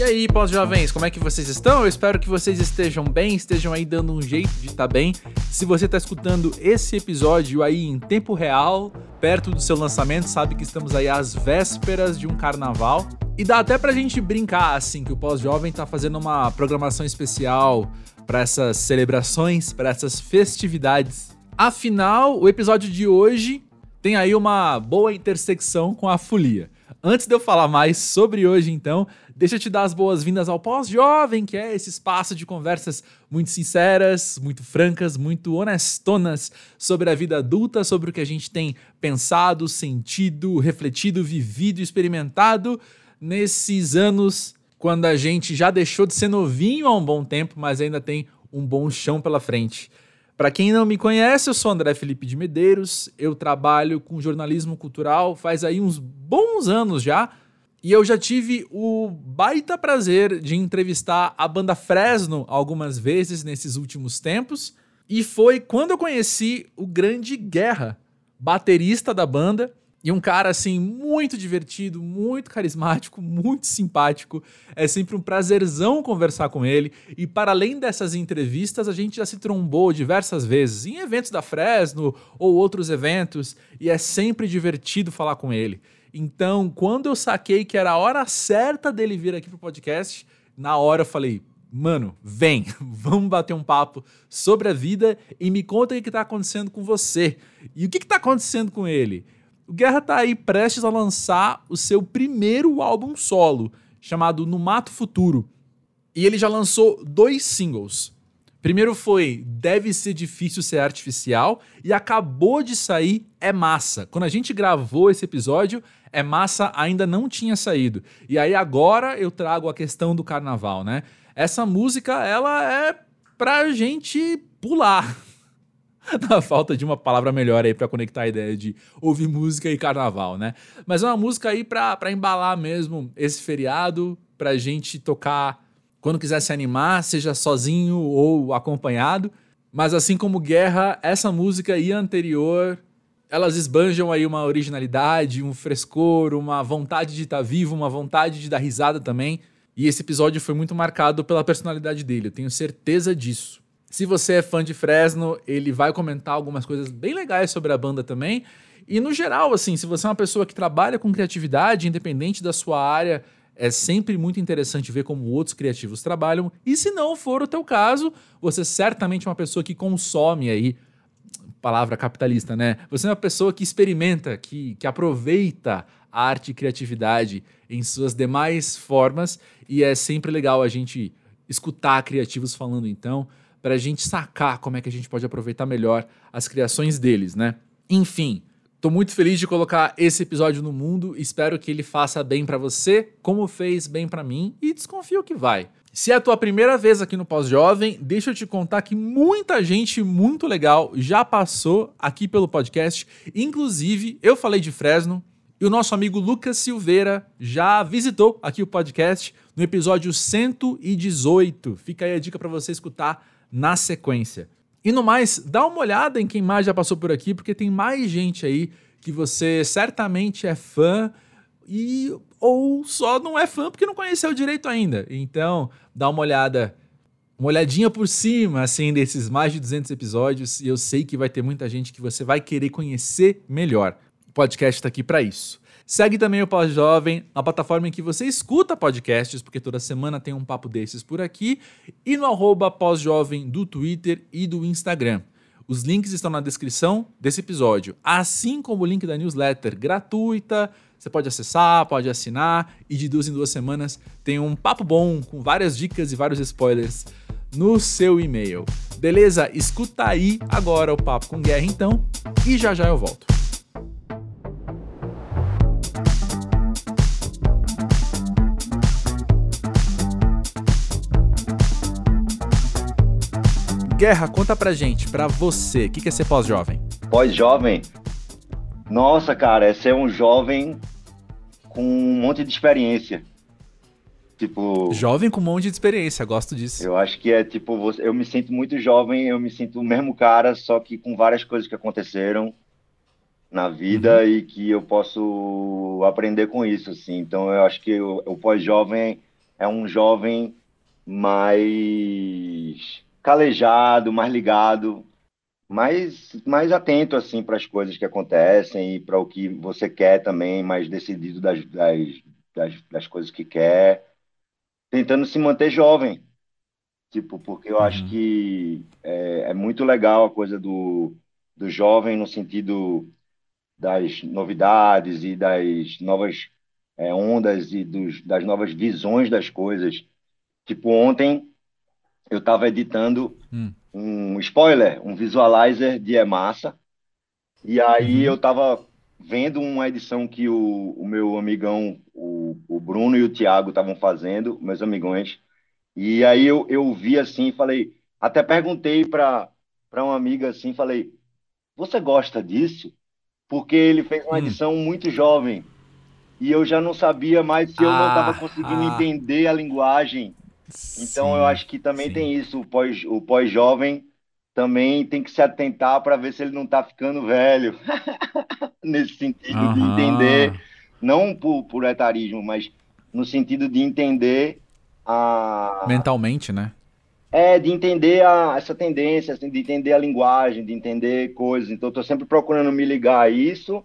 E aí, pós-jovens, como é que vocês estão? Eu espero que vocês estejam bem, estejam aí dando um jeito de estar tá bem. Se você está escutando esse episódio aí em tempo real, perto do seu lançamento, sabe que estamos aí às vésperas de um carnaval. E dá até pra gente brincar, assim, que o pós-jovem tá fazendo uma programação especial para essas celebrações, para essas festividades. Afinal, o episódio de hoje tem aí uma boa intersecção com a folia. Antes de eu falar mais sobre hoje, então, deixa eu te dar as boas-vindas ao Pós-Jovem, que é esse espaço de conversas muito sinceras, muito francas, muito honestonas sobre a vida adulta, sobre o que a gente tem pensado, sentido, refletido, vivido, experimentado nesses anos quando a gente já deixou de ser novinho há um bom tempo, mas ainda tem um bom chão pela frente. Para quem não me conhece, eu sou André Felipe de Medeiros, eu trabalho com jornalismo cultural faz aí uns bons anos já, e eu já tive o baita prazer de entrevistar a banda Fresno algumas vezes nesses últimos tempos, e foi quando eu conheci o grande Guerra, baterista da banda, e um cara, assim, muito divertido, muito carismático, muito simpático. É sempre um prazerzão conversar com ele. E para além dessas entrevistas, a gente já se trombou diversas vezes em eventos da Fresno ou outros eventos. E é sempre divertido falar com ele. Então, quando eu saquei que era a hora certa dele vir aqui pro podcast, na hora eu falei, mano, vem, vamos bater um papo sobre a vida e me conta o que está acontecendo com você. E o que está acontecendo com ele? O Guerra tá aí prestes a lançar o seu primeiro álbum solo, chamado No Mato Futuro. E ele já lançou dois singles. Primeiro foi Deve Ser Difícil Ser Artificial e acabou de sair É Massa. Quando a gente gravou esse episódio, É Massa ainda não tinha saído. E aí agora eu trago a questão do carnaval, né? Essa música, ela é pra gente pular. na falta de uma palavra melhor aí para conectar a ideia de ouvir música e carnaval, né? Mas é uma música aí para embalar mesmo esse feriado, pra gente tocar quando quiser se animar, seja sozinho ou acompanhado. Mas assim como Guerra, essa música e a anterior, elas esbanjam aí uma originalidade, um frescor, uma vontade de estar tá vivo, uma vontade de dar risada também. E esse episódio foi muito marcado pela personalidade dele, eu tenho certeza disso. Se você é fã de Fresno, ele vai comentar algumas coisas bem legais sobre a banda também. E no geral, assim, se você é uma pessoa que trabalha com criatividade, independente da sua área, é sempre muito interessante ver como outros criativos trabalham. E se não for o teu caso, você certamente é uma pessoa que consome aí palavra capitalista, né? Você é uma pessoa que experimenta, que, que aproveita a arte e criatividade em suas demais formas e é sempre legal a gente escutar criativos falando então para a gente sacar como é que a gente pode aproveitar melhor as criações deles, né? Enfim, Tô muito feliz de colocar esse episódio no mundo. Espero que ele faça bem para você, como fez bem para mim, e desconfio que vai. Se é a tua primeira vez aqui no Pós-Jovem, deixa eu te contar que muita gente muito legal já passou aqui pelo podcast. Inclusive, eu falei de Fresno e o nosso amigo Lucas Silveira já visitou aqui o podcast no episódio 118. Fica aí a dica para você escutar na sequência. E no mais, dá uma olhada em quem mais já passou por aqui, porque tem mais gente aí que você certamente é fã e ou só não é fã porque não conheceu direito ainda. Então, dá uma olhada, uma olhadinha por cima assim desses mais de 200 episódios e eu sei que vai ter muita gente que você vai querer conhecer melhor. O podcast está aqui para isso. Segue também o Pós-Jovem na plataforma em que você escuta podcasts, porque toda semana tem um papo desses por aqui, e no arroba Pós-Jovem do Twitter e do Instagram. Os links estão na descrição desse episódio, assim como o link da newsletter gratuita. Você pode acessar, pode assinar, e de duas em duas semanas tem um papo bom com várias dicas e vários spoilers no seu e-mail. Beleza? Escuta aí agora o papo com Guerra então, e já já eu volto. Guerra, conta pra gente, pra você, o que, que é ser pós-jovem? Pós-jovem? Nossa, cara, é ser um jovem com um monte de experiência. Tipo. Jovem com um monte de experiência, gosto disso. Eu acho que é tipo, eu me sinto muito jovem, eu me sinto o mesmo cara, só que com várias coisas que aconteceram na vida uhum. e que eu posso aprender com isso, assim. Então eu acho que o, o pós-jovem é um jovem mais calejado, mais ligado, mais, mais atento assim para as coisas que acontecem e para o que você quer também, mais decidido das, das, das, das, coisas que quer, tentando se manter jovem. Tipo, porque eu uhum. acho que é, é, muito legal a coisa do, do jovem no sentido das novidades e das novas é, ondas e dos, das novas visões das coisas. Tipo, ontem eu estava editando hum. um spoiler, um visualizer de Emassa, e aí uhum. eu estava vendo uma edição que o, o meu amigão, o, o Bruno e o Thiago estavam fazendo, meus amigões, e aí eu, eu vi assim, falei, até perguntei para uma amiga assim, falei, você gosta disso? Porque ele fez uma hum. edição muito jovem, e eu já não sabia mais se eu ah, não estava conseguindo ah. entender a linguagem. Então sim, eu acho que também sim. tem isso, o pós, o pós-jovem também tem que se atentar para ver se ele não está ficando velho. Nesse sentido de entender, não por, por etarismo, mas no sentido de entender a. Mentalmente, né? É, de entender a, essa tendência, assim, de entender a linguagem, de entender coisas. Então, estou sempre procurando me ligar a isso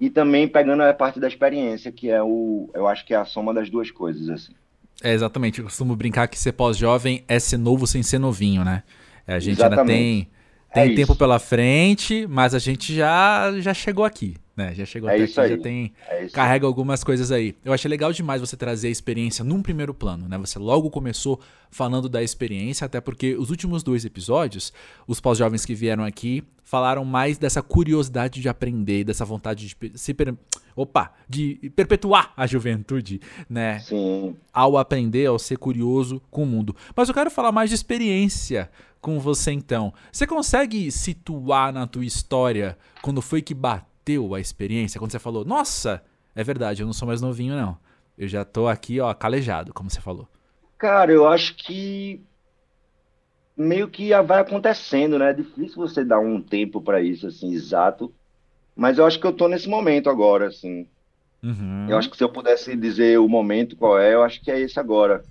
e também pegando a parte da experiência, que é o, eu acho que é a soma das duas coisas, assim. É, exatamente. Eu costumo brincar que ser pós-jovem é ser novo sem ser novinho, né? A gente exatamente. ainda tem, tem é tempo isso. pela frente, mas a gente já, já chegou aqui né? Já chegou é até aqui, aí. já tem. É carrega algumas coisas aí. Eu achei legal demais você trazer a experiência num primeiro plano, né? Você logo começou falando da experiência, até porque os últimos dois episódios, os pós-jovens que vieram aqui falaram mais dessa curiosidade de aprender, dessa vontade de se per... opa, de perpetuar a juventude, né? Sim. Ao aprender, ao ser curioso com o mundo. Mas eu quero falar mais de experiência com você então. Você consegue situar na tua história quando foi que bateu bateu a experiência? Quando você falou, nossa, é verdade, eu não sou mais novinho, não. Eu já tô aqui, ó, calejado, como você falou. Cara, eu acho que meio que vai acontecendo, né? É difícil você dar um tempo para isso, assim, exato. Mas eu acho que eu tô nesse momento agora, assim. Uhum. Eu acho que se eu pudesse dizer o momento qual é, eu acho que é esse agora.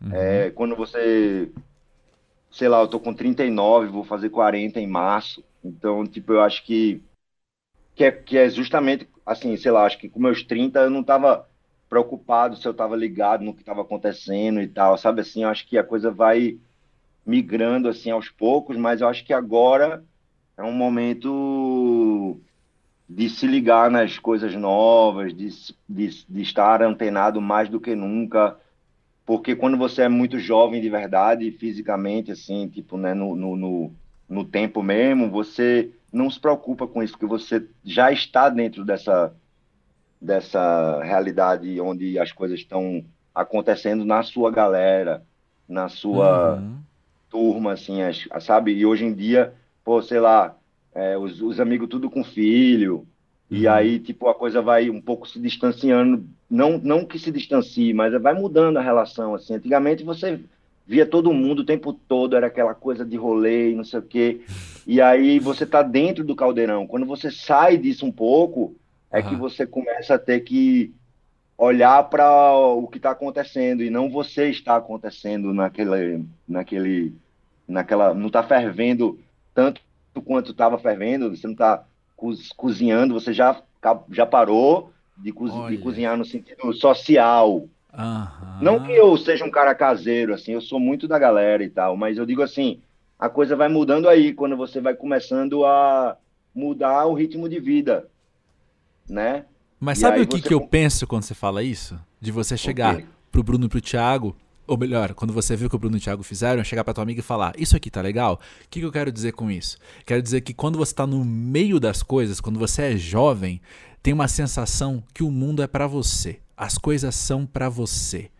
Uhum. É quando você, sei lá, eu tô com 39, vou fazer 40 em março. Então, tipo, eu acho que que é, que é justamente, assim, sei lá, acho que com meus 30 eu não estava preocupado se eu estava ligado no que estava acontecendo e tal, sabe? Assim, eu acho que a coisa vai migrando assim aos poucos, mas eu acho que agora é um momento de se ligar nas coisas novas, de, de, de estar antenado mais do que nunca, porque quando você é muito jovem de verdade, fisicamente, assim, tipo, né, no, no, no, no tempo mesmo, você não se preocupa com isso, porque você já está dentro dessa, dessa realidade onde as coisas estão acontecendo na sua galera, na sua uhum. turma, assim, as, sabe? E hoje em dia, pô, sei lá, é, os, os, amigos tudo com filho, uhum. e aí, tipo, a coisa vai um pouco se distanciando, não, não que se distancie, mas vai mudando a relação, assim. Antigamente você via todo mundo o tempo todo, era aquela coisa de rolê e não sei o quê. E aí você tá dentro do caldeirão. Quando você sai disso um pouco, é uhum. que você começa a ter que olhar para o que está acontecendo e não você está acontecendo naquele, naquele, naquela, não está fervendo tanto quanto estava fervendo. Você não está cozinhando, você já já parou de, de cozinhar no sentido social. Uhum. Não que eu seja um cara caseiro, assim, eu sou muito da galera e tal, mas eu digo assim, a coisa vai mudando aí, quando você vai começando a mudar o ritmo de vida, né? Mas e sabe o que, você... que eu penso quando você fala isso? De você chegar pro Bruno e pro Thiago, ou melhor, quando você viu o que o Bruno e o Thiago fizeram, chegar pra tua amiga e falar, isso aqui tá legal? O que, que eu quero dizer com isso? Quero dizer que quando você tá no meio das coisas, quando você é jovem, tem uma sensação que o mundo é para você. As coisas são para você.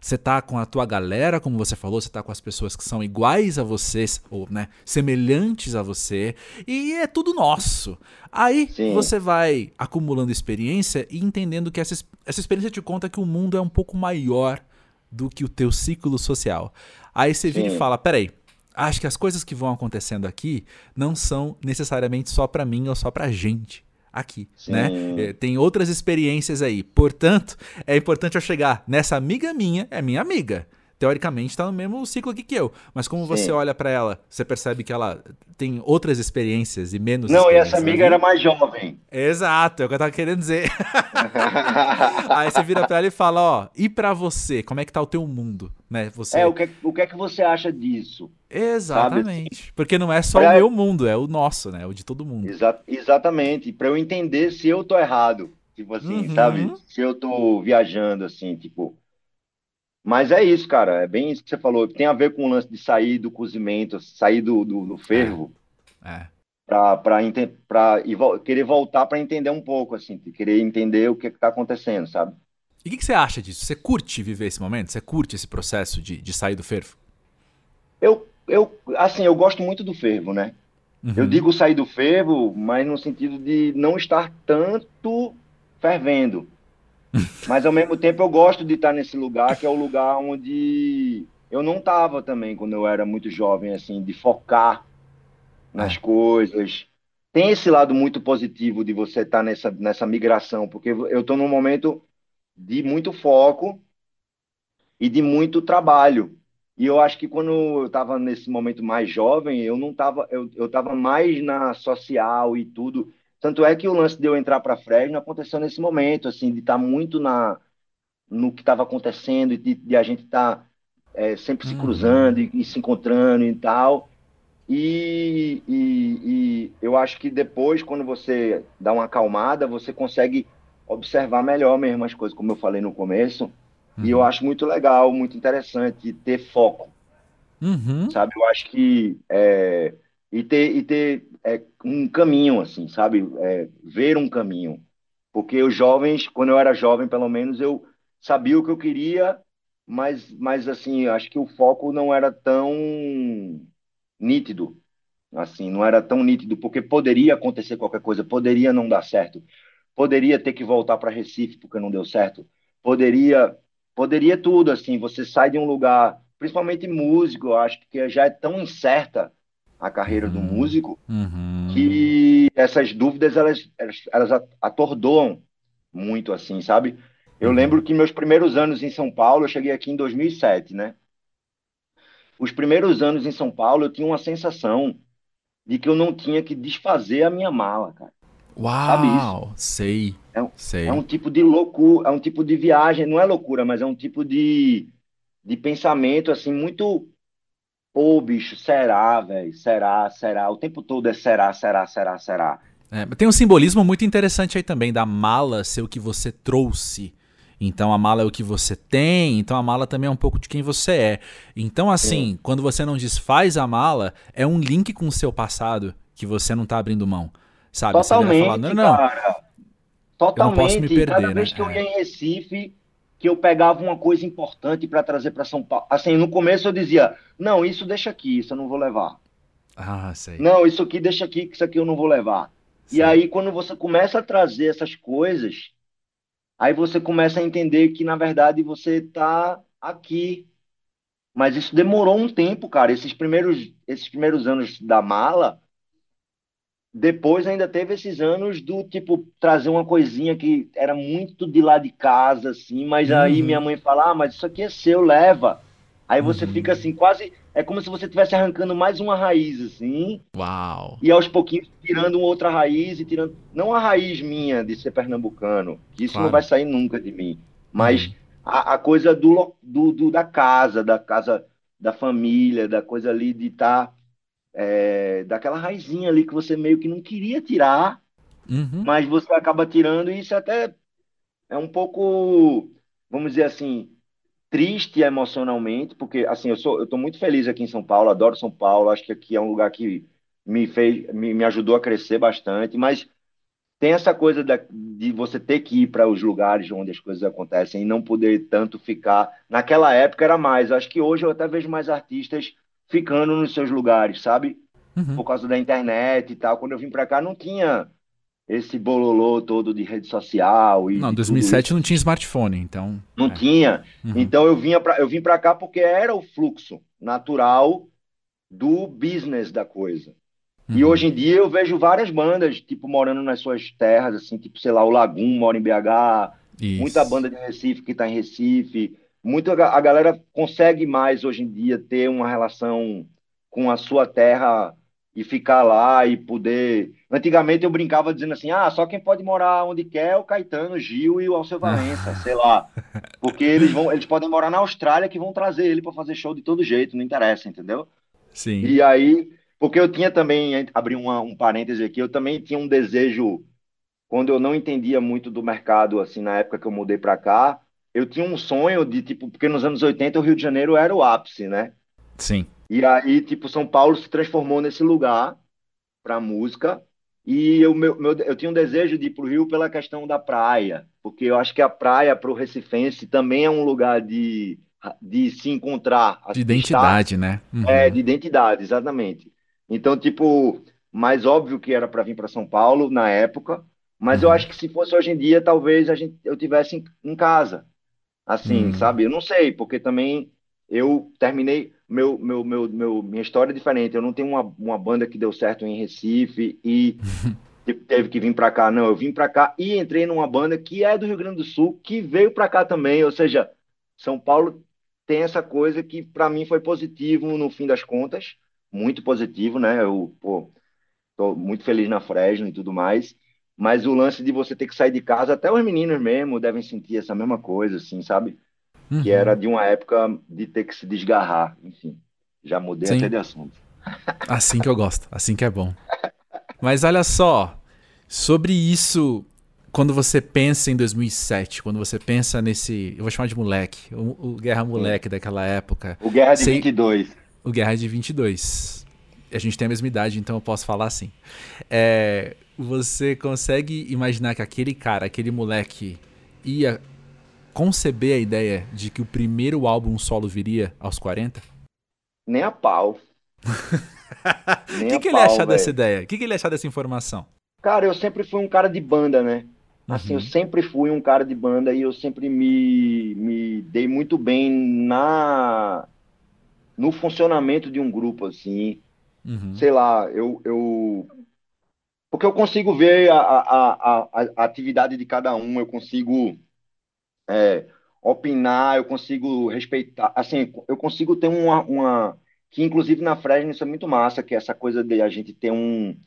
Você tá com a tua galera, como você falou, você tá com as pessoas que são iguais a vocês, ou né, semelhantes a você, e é tudo nosso. Aí Sim. você vai acumulando experiência e entendendo que essa, essa experiência te conta que o mundo é um pouco maior do que o teu ciclo social. Aí você vira e fala: peraí, acho que as coisas que vão acontecendo aqui não são necessariamente só para mim ou só pra gente. Aqui, né? É, tem outras experiências aí. Portanto, é importante eu chegar nessa amiga minha, é minha amiga teoricamente está no mesmo ciclo aqui que eu. Mas como Sim. você olha para ela, você percebe que ela tem outras experiências e menos. Não, e essa amiga era mais jovem. Exato, é o que eu tava querendo dizer. Aí você vira para ela e fala, ó, e para você, como é que tá o teu mundo, né? Você... É, o que, o que é que você acha disso? Exatamente. Porque não é só pra... o meu mundo, é o nosso, né? O de todo mundo. Exa exatamente. Para eu entender se eu tô errado. Tipo assim, uhum. sabe? Se eu tô viajando, assim, tipo, mas é isso, cara. É bem isso que você falou. Tem a ver com o lance de sair do cozimento, sair do, do, do fervo. É. é. E vo querer voltar para entender um pouco, assim. Querer entender o que, que tá acontecendo, sabe? E o que, que, você acha disso? Você curte viver esse momento? Você curte esse processo de, de sair do fervo? Eu, eu, assim, eu gosto muito do fervo, né? Uhum. Eu digo sair do fervo, mas no sentido de não estar tanto fervendo. Mas ao mesmo tempo eu gosto de estar nesse lugar, que é o lugar onde eu não estava também quando eu era muito jovem, assim, de focar nas é. coisas. Tem esse lado muito positivo de você estar nessa, nessa migração, porque eu estou num momento de muito foco e de muito trabalho. E eu acho que quando eu estava nesse momento mais jovem, eu não estava, eu, eu estava mais na social e tudo. Tanto é que o lance de eu entrar para a Fresno aconteceu nesse momento, assim, de estar tá muito na, no que estava acontecendo e de, de, a gente estar tá, é, sempre se uhum. cruzando e, e, se encontrando e tal. E, e, e, eu acho que depois, quando você dá uma acalmada, você consegue observar melhor mesmo as coisas, como eu falei no começo. Uhum. E eu uhum. acho muito legal, muito interessante ter foco. Uhum. Sabe? Eu acho que. É, e ter, e ter é, um caminho, assim, sabe? É, ver um caminho. Porque os jovens, quando eu era jovem, pelo menos, eu sabia o que eu queria, mas, mas assim, acho que o foco não era tão nítido. Assim, não era tão nítido, porque poderia acontecer qualquer coisa, poderia não dar certo, poderia ter que voltar para Recife porque não deu certo, poderia, poderia tudo, assim, você sai de um lugar, principalmente músico, eu acho que já é tão incerta a carreira uhum. do músico, uhum. que essas dúvidas elas, elas, atordoam muito, assim, sabe? Eu uhum. lembro que meus primeiros anos em São Paulo, eu cheguei aqui em 2007, né? Os primeiros anos em São Paulo, eu tinha uma sensação de que eu não tinha que desfazer a minha mala, cara. Uau, sei, é sei. É um tipo de loucura, é um tipo de viagem, não é loucura, mas é um tipo de, de pensamento, assim, muito Pô, bicho, será, velho? Será, será? O tempo todo é será, será, será, será. É, tem um simbolismo muito interessante aí também da mala ser o que você trouxe. Então a mala é o que você tem, então a mala também é um pouco de quem você é. Então, assim, Sim. quando você não desfaz a mala, é um link com o seu passado que você não tá abrindo mão. Sabe? Totalmente, falar, não, não, cara. Totalmente. Eu não posso me perder, Cada vez né? que eu ia em Recife, que eu pegava uma coisa importante para trazer para São Paulo. Assim, no começo eu dizia: não, isso deixa aqui, isso eu não vou levar. Ah, sei. Não, isso aqui deixa aqui, que isso aqui eu não vou levar. Sei. E aí, quando você começa a trazer essas coisas, aí você começa a entender que, na verdade, você está aqui. Mas isso demorou um tempo, cara. Esses primeiros, esses primeiros anos da mala, depois ainda teve esses anos do tipo trazer uma coisinha que era muito de lá de casa, assim, mas uhum. aí minha mãe fala: ah, mas isso aqui é seu, leva. Aí você uhum. fica assim, quase. É como se você estivesse arrancando mais uma raiz, assim. Uau! E aos pouquinhos tirando uma outra raiz e tirando. Não a raiz minha de ser pernambucano, que isso claro. não vai sair nunca de mim. Mas uhum. a, a, coisa do, do, do, da casa, da casa da família, da coisa ali de estar. Tá é, daquela raizinha ali que você meio que não queria tirar, uhum. mas você acaba tirando, e isso até é um pouco, vamos dizer assim, triste emocionalmente, porque assim, eu sou, eu tô muito feliz aqui em São Paulo, adoro São Paulo, acho que aqui é um lugar que me fez, me, me ajudou a crescer bastante, mas tem essa coisa da, de você ter que ir para os lugares onde as coisas acontecem e não poder tanto ficar. Naquela época era mais. Acho que hoje eu até vejo mais artistas ficando nos seus lugares, sabe? Uhum. Por causa da internet e tal. Quando eu vim para cá, não tinha esse bololô todo de rede social. E não, 2007 não tinha smartphone, então. Não é. tinha. Uhum. Então eu, vinha pra, eu vim para cá porque era o fluxo natural do business da coisa. E hoje em dia eu vejo várias bandas, tipo, morando nas suas terras, assim, tipo, sei lá, o Lagum mora em BH, Isso. muita banda de Recife que está em Recife, muito a galera consegue mais hoje em dia ter uma relação com a sua terra e ficar lá e poder. Antigamente eu brincava dizendo assim: ah, só quem pode morar onde quer é o Caetano, o Gil e o Alceu Valença, sei lá. Porque eles vão, eles podem morar na Austrália que vão trazer ele para fazer show de todo jeito, não interessa, entendeu? Sim. E aí, porque eu tinha também, abri uma, um parêntese aqui, eu também tinha um desejo, quando eu não entendia muito do mercado, assim, na época que eu mudei para cá, eu tinha um sonho de, tipo, porque nos anos 80 o Rio de Janeiro era o ápice, né? Sim. E aí, tipo, São Paulo se transformou nesse lugar para música. E eu, meu, meu- eu tinha um desejo de ir para o Rio pela questão da praia, porque eu acho que a praia para o recifense também é um lugar de, de se encontrar, De estar identidade, né? Uhum. é, de identidade, exatamente. Então, tipo, mais óbvio que era para vir para São Paulo na época, mas eu Uhum. acho que se fosse hoje em dia, talvez a gente, eu tivesse em, em casa, assim, Hum. sabe? Eu não sei, porque também eu terminei meu, meu, meu, meu, minha história é diferente. Eu não tenho uma, uma banda que deu certo em Recife e teve que vir para cá, não. Eu vim para cá e entrei numa banda que é do Rio Grande do Sul, que veio para cá também. Ou seja, São Paulo tem essa coisa que para mim foi positivo no fim das contas, muito positivo, né? Eu, pô, tô muito feliz na Fresno e tudo mais. Mas o lance de você ter que sair de casa, até os meninos mesmo devem sentir essa mesma coisa, assim, sabe? Que Uhum. era de uma época de ter que se desgarrar. Enfim, já mudei Sim. até de assunto. Assim que eu gosto, assim que é bom. Mas olha só, sobre isso, quando você pensa em 2007, quando você pensa nesse, eu vou chamar de moleque, o, o Guerra Moleque daquela época, O Guerra de Sei- 22. o Guerra de 22. A gente tem a mesma idade, então eu posso falar assim. É, você consegue imaginar que aquele cara, aquele moleque, ia conceber a ideia de que o primeiro álbum solo viria aos 40? Nem a pau. O que, que ele achar dessa ideia? O que, que ele ia achar dessa informação? Cara, eu sempre fui um cara de banda, né? Assim, eu Uhum. sempre fui um cara de banda e eu sempre me, me dei muito bem na no funcionamento de um grupo, assim. Uhum. Sei lá, eu, eu porque eu consigo ver a, a, a, a- atividade de cada um, eu consigo é, opinar, eu consigo respeitar, assim, eu consigo ter uma, uma que inclusive na Fresno isso é muito massa, que é essa coisa de a gente ter um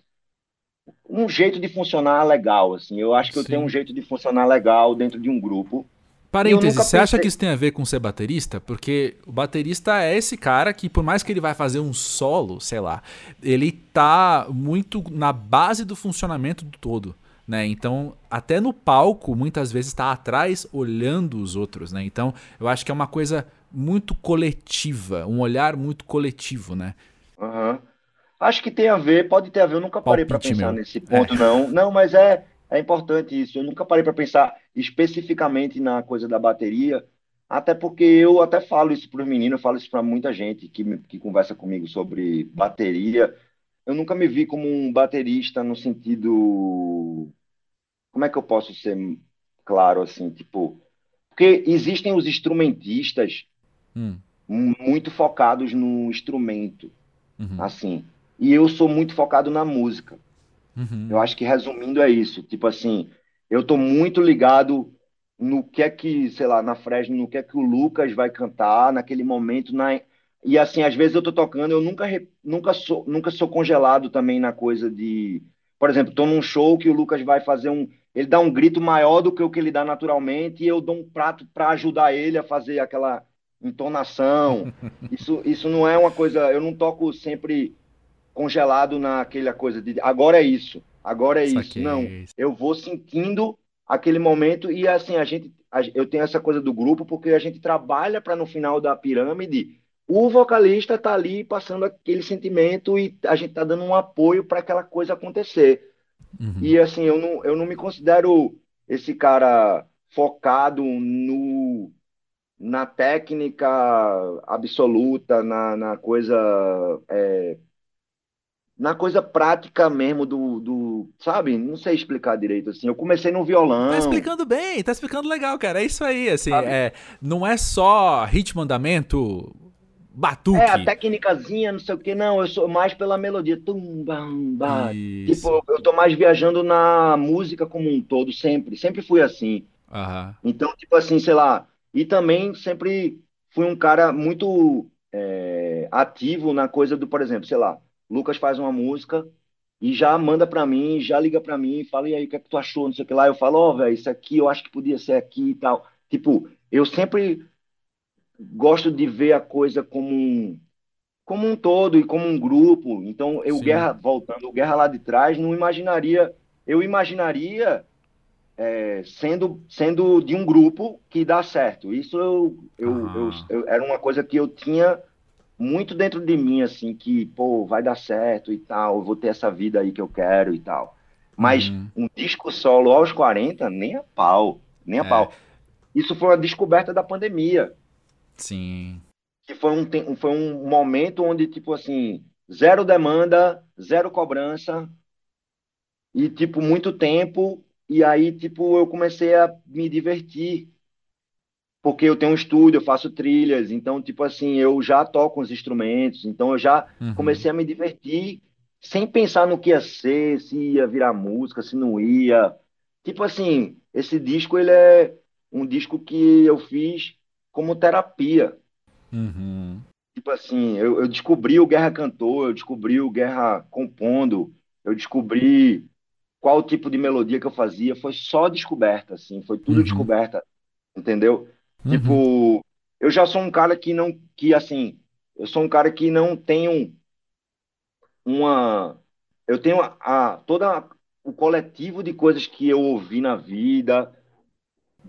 um jeito de funcionar legal, assim. Eu acho que eu tenho um Sim. jeito de funcionar legal dentro de um grupo. Parênteses, você acha pensei- que isso tem a ver com ser baterista? Porque o baterista é esse cara que, por mais que ele vai fazer um solo, sei lá, ele tá muito na base do funcionamento do todo, né? Então, até no palco, muitas vezes tá atrás olhando os outros, né? Então, eu acho que é uma coisa muito coletiva, um olhar muito coletivo, né? Aham. Acho que tem a ver, pode ter a ver, eu nunca parei para pensar meu. nesse ponto, não. Não, mas é, é importante isso. Eu nunca parei para pensar especificamente na coisa da bateria, até porque eu até falo isso para os meninos, eu falo isso para muita gente que, que conversa comigo sobre bateria. Eu nunca me vi como um baterista no sentido. Como é que eu posso ser claro assim? Tipo, porque existem os instrumentistas Hum, muito focados no instrumento, uhum, assim. E eu sou muito focado na música. Uhum, Eu acho que resumindo é isso. Tipo assim, eu tô muito ligado no que é que, sei lá, na Fresno, no que é que o Lucas vai cantar naquele momento, na... E assim, às vezes eu tô tocando, eu nunca, nunca sou, nunca sou congelado também na coisa de, por exemplo, tô num show que o Lucas vai fazer um, ele dá um grito maior do que o que ele dá naturalmente e eu dou um prato para ajudar ele a fazer aquela entonação. Isso, isso não é uma coisa, eu não toco sempre congelado naquela coisa de agora é isso, agora é isso. saquei. Não, eu vou sentindo aquele momento e assim a gente a- eu tenho essa coisa do grupo porque a gente trabalha para no final da pirâmide o vocalista tá ali passando aquele sentimento e a gente tá dando um apoio para aquela coisa acontecer. Uhum. E assim, eu não, eu não me considero esse cara focado no na técnica absoluta, na, na coisa é, na coisa prática mesmo do, do, sabe? Não sei explicar direito assim. Eu comecei no violão. Tá explicando bem, tá explicando legal, cara. É isso aí, assim, é, não é só ritmo andamento, batuque. É, a técnicazinha, não sei o que, não, eu sou mais pela melodia. Tum, bam, bam. Tipo, eu tô mais viajando na música como um todo, sempre. Sempre fui assim. Uhum. Então, tipo assim, sei lá. E também sempre fui um cara muito é, ativo na coisa do, por exemplo, sei lá, Lucas faz uma música e já manda para mim, já liga para mim, fala, e aí, o que é que tu achou, não sei o que lá. Eu falo, ó, oh, velho, isso aqui eu acho que podia ser aqui e tal. Tipo, eu sempre gosto de ver a coisa como um, como um todo e como um grupo. Então, eu, Sim. Guerra, voltando, o Guerra lá de trás, não imaginaria, eu imaginaria é, sendo, sendo de um grupo que dá certo. Isso eu, eu, ah. eu, eu, era uma coisa que eu tinha muito dentro de mim, assim, que, pô, vai dar certo e tal, eu vou ter essa vida aí que eu quero e tal. Mas uhum. um disco solo aos 40, nem a pau, nem a é. pau. Isso foi uma descoberta da pandemia. Sim. Que foi um, foi um momento onde, tipo assim, zero demanda, zero cobrança e, tipo, muito tempo. E aí, tipo, eu comecei a me divertir. Porque eu tenho um estúdio, eu faço trilhas, então, tipo assim, eu já toco os instrumentos, então eu já uhum. comecei a me divertir sem pensar no que ia ser, se ia virar música, se não ia. Tipo assim, esse disco, ele é um disco que eu fiz como terapia. Uhum. Tipo assim, eu, eu, descobri o Guerra Cantor, eu descobri o Guerra compondo, eu descobri qual tipo de melodia que eu fazia, foi só descoberta, assim, foi tudo uhum. descoberta, entendeu? Uhum. Tipo, eu já sou um cara que não, que assim, eu sou um cara que não tenho uma, eu tenho a, a toda o coletivo de coisas que eu ouvi na vida,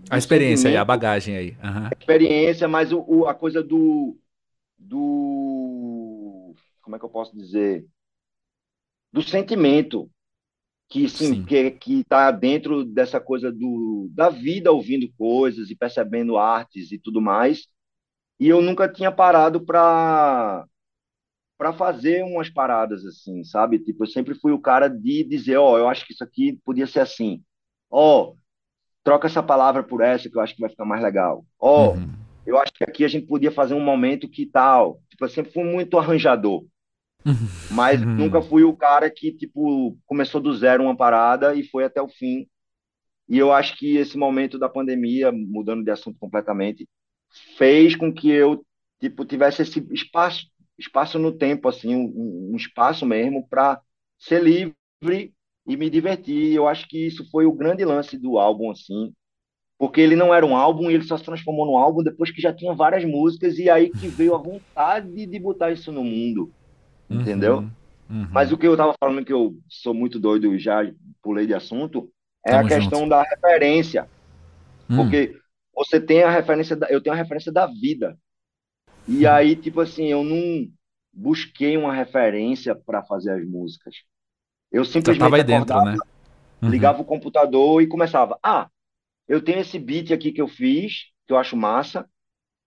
a experiência aí, a bagagem aí. Uhum. A experiência, mas o, o, a coisa do, do. Como é que eu posso dizer? Do sentimento que sim, sim. que que tá dentro dessa coisa do da vida ouvindo coisas e percebendo artes e tudo mais e eu nunca tinha parado para para fazer umas paradas assim sabe tipo eu sempre fui o cara de dizer ó oh, eu acho que isso aqui podia ser assim ó oh, troca essa palavra por essa que eu acho que vai ficar mais legal. Ó, oh, uhum. eu acho que aqui a gente podia fazer um momento que tal. Tipo, eu sempre fui muito arranjador. Uhum. Mas uhum. nunca fui o cara que, tipo, começou do zero uma parada e foi até o fim. E eu acho que esse momento da pandemia, mudando de assunto completamente, fez com que eu, tipo, tivesse esse espaço, espaço no tempo, assim, um, um espaço mesmo para ser livre e me diverti. Eu acho que isso foi o grande lance do álbum, assim, porque ele não era um álbum e ele só se transformou num álbum depois que já tinha várias músicas e aí que veio a vontade de botar isso no mundo, uhum, entendeu? Uhum. Mas o que eu tava falando que eu sou muito doido e já pulei de assunto é Tamo a questão junto. da referência, hum. porque você tem a referência, da, eu tenho a referência da vida e hum. aí tipo assim eu não busquei uma referência para fazer as músicas. Eu simplesmente aí dentro, né? Uhum. ligava o computador e começava. Ah, eu tenho esse beat aqui que eu fiz, que eu acho massa.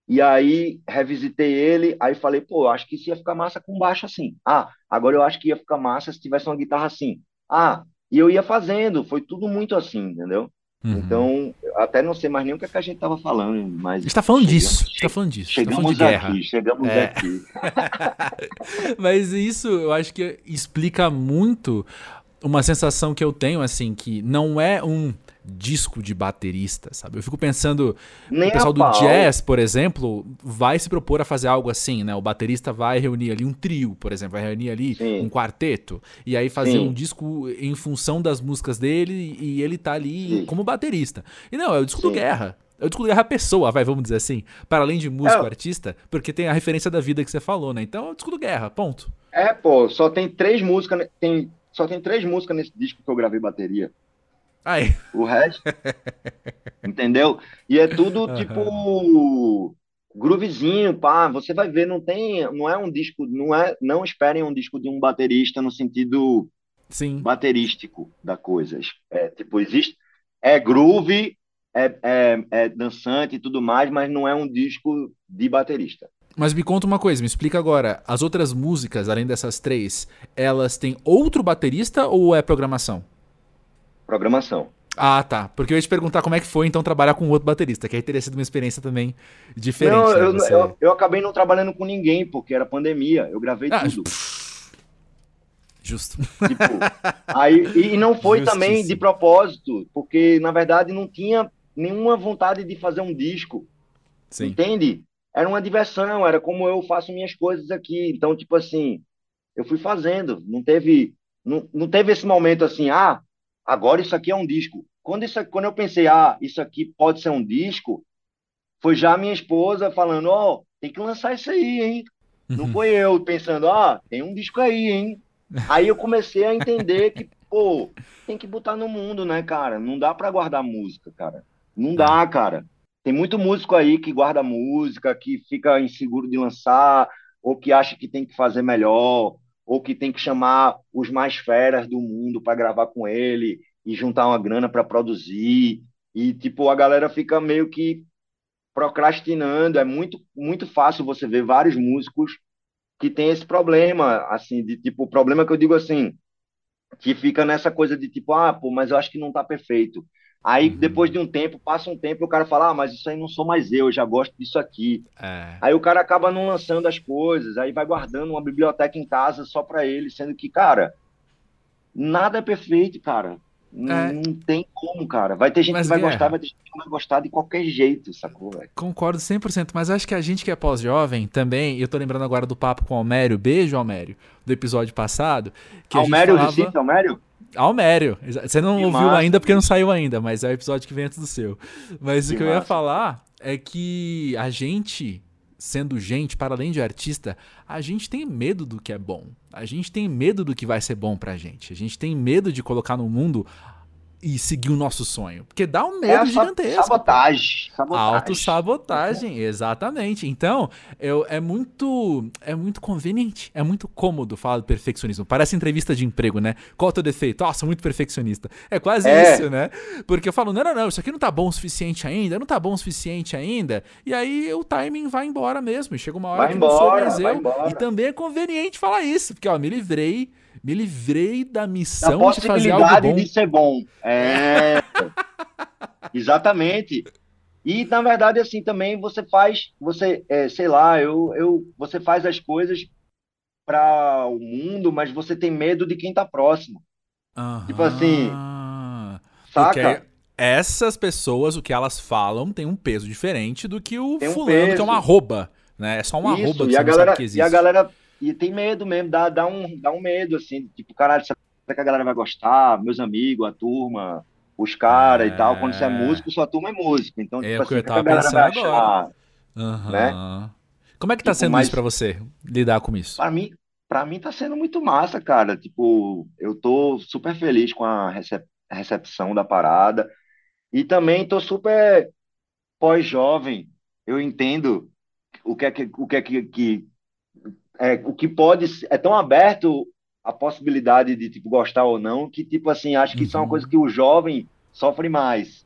E aí revisitei ele, aí falei, pô, acho que isso ia ficar massa com baixo assim. Ah, agora eu acho que ia ficar massa se tivesse uma guitarra assim. Ah, e eu ia fazendo, foi tudo muito assim, entendeu? Uhum. Então, até não sei mais nem o que, é que a gente estava falando, mas. está falando chegamos, disso. está falando disso. Chegamos tá falando de guerra. aqui, chegamos é. aqui. mas isso eu acho que explica muito uma sensação que eu tenho, assim, que não é um disco de baterista, sabe? Eu fico pensando, Nem o pessoal do jazz, por exemplo, vai se propor a fazer algo assim, né? O baterista vai reunir ali um trio, por exemplo, vai reunir ali Sim. um quarteto e aí fazer Sim. um disco em função das músicas dele e ele tá ali Sim. como baterista. E não, é o disco do Guerra. É o disco do Guerra pessoa, vai, vamos dizer assim. Para além de músico, é. artista, porque tem a referência da vida que você falou, né? Então é o disco do Guerra, ponto. É, pô, só tem três músicas, tem, só tem três músicas nesse disco que eu gravei bateria. Aí. O resto. entendeu? E é tudo tipo groovezinho, pá, você vai ver, não tem, não é um disco, não é, não esperem um disco de um baterista no sentido Sim. baterístico da coisa. É, tipo, existe é groove, é, é, é dançante e tudo mais, mas não é um disco de baterista. Mas me conta uma coisa, me explica agora. As outras músicas, além dessas três, elas têm outro baterista ou é programação? Programação. Ah, tá. Porque eu ia te perguntar como é que foi então trabalhar com outro baterista, que aí teria sido uma experiência também diferente. Não, né? eu, Você... eu, eu, acabei não trabalhando com ninguém, porque era pandemia. Eu gravei ah, tudo. Justo. Tipo, aí, e não foi também de propósito, porque na verdade não tinha nenhuma vontade de fazer um disco. Sim. Entende? Era uma diversão, era como eu faço minhas coisas aqui. Então, tipo assim, eu fui fazendo. Não teve, não, não teve esse momento assim, ah, agora isso aqui é um disco. Quando, isso, quando eu pensei, ah, isso aqui pode ser um disco, foi já a minha esposa falando, ó, oh, tem que lançar isso aí, hein? Uhum. Não foi eu pensando, ah, tem um disco aí, hein? Aí eu comecei a entender que, pô, tem que botar no mundo, né, cara? Não dá para guardar música, cara. Não dá, é. cara. Tem muito músico aí que guarda música, que fica inseguro de lançar, ou que acha que tem que fazer melhor, ou que tem que chamar os mais feras do mundo para gravar com ele e juntar uma grana para produzir. E tipo, a galera fica meio que procrastinando. É muito muito fácil você ver vários músicos que tem esse problema, assim, de tipo, o problema que eu digo assim, que fica nessa coisa de tipo, ah, pô, mas eu acho que não tá perfeito. Aí, uhum. depois de um tempo, passa um tempo, o cara fala, ah, mas isso aí não sou mais eu, eu já gosto disso aqui. É. Aí o cara acaba não lançando as coisas, aí vai guardando uma biblioteca em casa só para ele, sendo que, cara, nada é perfeito, cara. É. Não tem como, cara. Vai ter gente mas, que vai gostar, vai ter gente que não vai gostar de qualquer jeito, sacou, velho? Concordo 100%, mas acho que a gente que é pós-jovem também, eu tô lembrando agora do papo com o Almério, beijo Almério, do episódio passado. Que Almério, falava... Recife, Almério? Almério. Você não que ouviu massa, ainda porque não saiu ainda, mas é o episódio que vem antes do seu. Mas que o que massa. eu ia falar é que a gente, sendo gente, para além de artista, a gente tem medo do que é bom. A gente tem medo do que vai ser bom pra gente. A gente tem medo de colocar no mundo e seguir o nosso sonho. Porque dá um medo é gigantesco. Sabotagem. sabotagem. Autossabotagem, exatamente. Então, eu, é muito é muito conveniente, é muito cômodo falar do perfeccionismo. Parece entrevista de emprego, né? Qual é o teu defeito? Ah, sou muito perfeccionista. É quase é. isso, né? Porque eu falo, não, não, não, isso aqui não tá bom o suficiente ainda, não tá bom o suficiente ainda. E aí o timing vai embora mesmo. Chega uma hora vai que embora, não sou mais eu. E também é conveniente falar isso, porque ó, me livrei me livrei da missão da de fazer algo bom. de ser bom. É. Exatamente. E na verdade assim também você faz, você, é, sei lá, eu, eu, você faz as coisas para o mundo, mas você tem medo de quem tá próximo. Uhum. Tipo assim, saca? essas pessoas, o que elas falam, tem um peso diferente do que o um fulano peso. que é uma arroba, né? É só uma Isso, arroba que e a galera, E a galera e tem medo mesmo, dá, dá, um, dá um medo, assim, tipo, caralho, será que a galera vai gostar? Meus amigos, a turma, os caras é... e tal. Quando você é músico, sua turma é músico. Então, é tipo é assim, que eu tava que a galera vai achar, uhum. né? Como é que tá tipo, sendo mas, isso pra você, lidar com isso? Pra mim, pra mim tá sendo muito massa, cara. Tipo, eu tô super feliz com a recep recepção da parada. E também tô super pós-jovem. Eu entendo o que é que, o que, é que, que é, o que pode é tão aberto a possibilidade de tipo gostar ou não que tipo assim acho que uhum. isso é uma coisa que o jovem sofre mais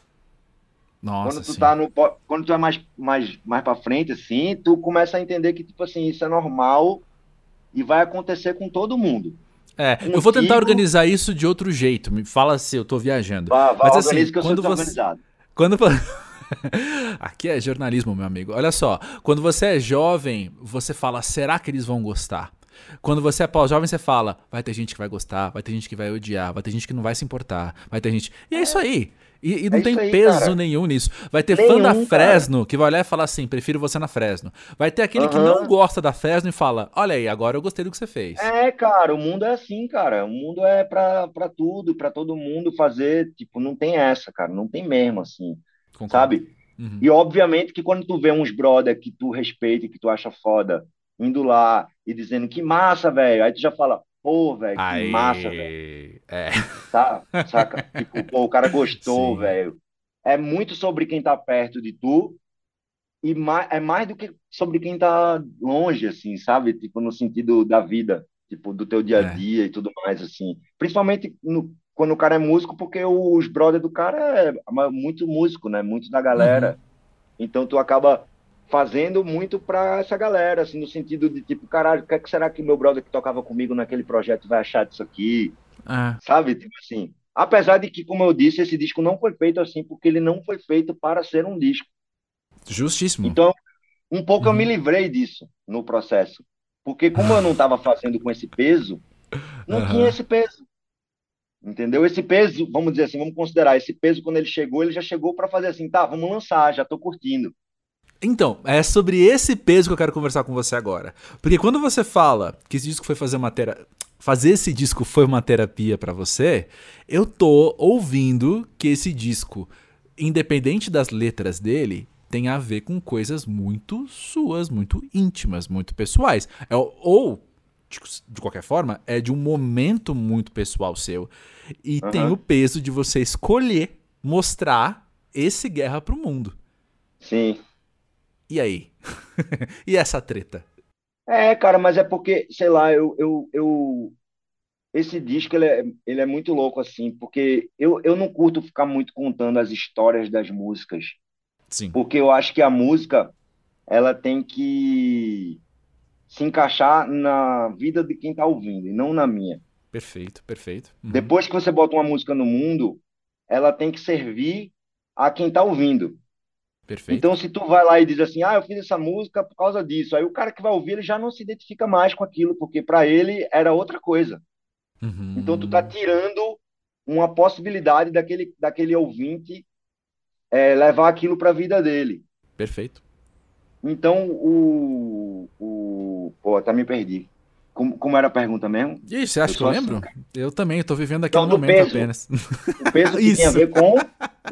Nossa, quando tu sim. tá no quando tu é mais mais mais para frente assim tu começa a entender que tipo assim isso é normal e vai acontecer com todo mundo é, eu vou tentar organizar isso de outro jeito. Me fala se eu tô viajando. Vá, vá, Mas assim, quando você, organizado. quando Aqui é jornalismo, meu amigo. Olha só, quando você é jovem, você fala, será que eles vão gostar? Quando você é pós-jovem, você fala, vai ter gente que vai gostar, vai ter gente que vai odiar, vai ter gente que não vai se importar, vai ter gente. E é, isso aí. E, e não é tem aí, peso cara. nenhum nisso. Vai ter nenhum, fã da Fresno cara. que vai olhar e falar assim: prefiro você na Fresno. Vai ter aquele uhum. que não gosta da Fresno e fala: olha aí, agora eu gostei do que você fez. É, cara, o mundo é assim, cara. O mundo é pra, pra tudo, pra todo mundo fazer. Tipo, não tem essa, cara. Não tem mesmo, assim. Concordo. Sabe? Uhum. E obviamente que quando tu vê uns brother que tu respeita, que tu acha foda, indo lá e dizendo que massa, velho, aí tu já fala, pô, velho, que Aê. massa, velho. É. Tá, saca? tipo, pô, o cara gostou, velho. É muito sobre quem tá perto de tu e mais, é mais do que sobre quem tá longe, assim, sabe? Tipo, no sentido da vida, tipo, do teu dia a é. dia é. e tudo mais, assim. Principalmente no, quando o cara é músico, porque os brothers do cara é muito músico, né? Muito da galera. Uhum. Então tu acaba fazendo muito para essa galera, assim, no sentido de tipo, caralho, o que, é que será que meu brother que tocava comigo naquele projeto vai achar disso aqui? É. Sabe? Tipo assim. Apesar de que, como eu disse, esse disco não foi feito assim, porque ele não foi feito para ser um disco. Justíssimo. Então, um pouco uhum. eu me uhum. livrei disso no processo. Porque como eu não estava fazendo com esse peso, não uhum. tinha esse peso. Entendeu? Esse peso, vamos dizer assim, vamos considerar, esse peso quando ele chegou, ele já chegou para fazer assim, tá, vamos lançar, já tô curtindo. Então, é sobre esse peso que eu quero conversar com você agora. Porque quando você fala que esse disco foi fazer uma terapia, fazer esse disco foi uma terapia para você, eu tô ouvindo que esse disco, independente das letras dele, tem a ver com coisas muito suas, muito íntimas, muito pessoais. É, ou, de qualquer forma, é de um momento muito pessoal seu. E uhum. tem o peso de você escolher mostrar esse guerra pro mundo. Sim. E aí? e essa treta? É, cara, mas é porque, sei lá, eu, eu, eu... esse disco ele é, ele é muito louco assim, porque eu, eu não curto ficar muito contando as histórias das músicas. Sim. Porque eu acho que a música ela tem que se encaixar na vida de quem tá ouvindo e não na minha. Perfeito, perfeito. Uhum. Depois que você bota uma música no mundo, ela tem que servir a quem tá ouvindo. Perfeito. Então, se tu vai lá e diz assim, ah, eu fiz essa música por causa disso, aí o cara que vai ouvir, ele já não se identifica mais com aquilo, porque para ele era outra coisa. Uhum. Então, tu tá tirando uma possibilidade daquele, daquele ouvinte é, levar aquilo para a vida dele. Perfeito. Então, o, o... Pô, até me perdi. Como, como era a pergunta mesmo? Ih, você acha eu que eu lembro? Eu também, tô vivendo aquele então, momento peso. apenas. O peso que tem a ver com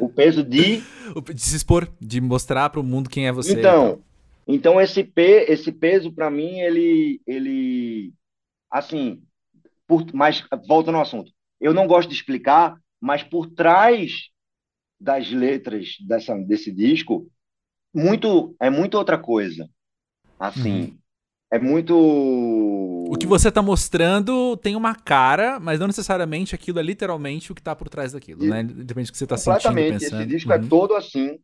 o peso de... De se expor, de mostrar para o mundo quem é você. Então, então esse, pe, esse peso para mim, ele, ele... Assim, por, mas volta no assunto. Eu não gosto de explicar, mas por trás das letras dessa, desse disco, muito é muito outra coisa. Assim, uhum. É muito o que você está mostrando tem uma cara, mas não necessariamente aquilo é literalmente o que está por trás daquilo, e, né? Depende do que você está sentindo, pensando. Esse disco é uhum. é todo assim.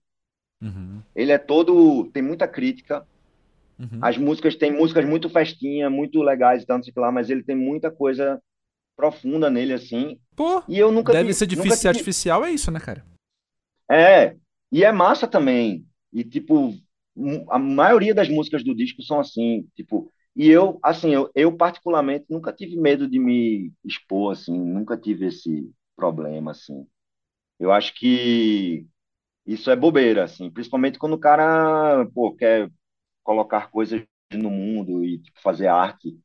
Uhum. Ele é todo. Tem muita crítica. Uhum. As músicas têm músicas muito festinha, muito legais e tanto lá, mas ele tem muita coisa profunda nele, assim. Pô, e eu nunca deve ser difícil ser artificial, é isso, né, cara? É, e é massa também. E, tipo, a maioria das músicas do disco são assim, tipo, e eu, assim, eu, eu particularmente nunca tive medo de me expor, assim, nunca tive esse problema, assim. Eu acho que isso é bobeira, assim, principalmente quando o cara, pô, quer colocar coisas no mundo e tipo, fazer arte,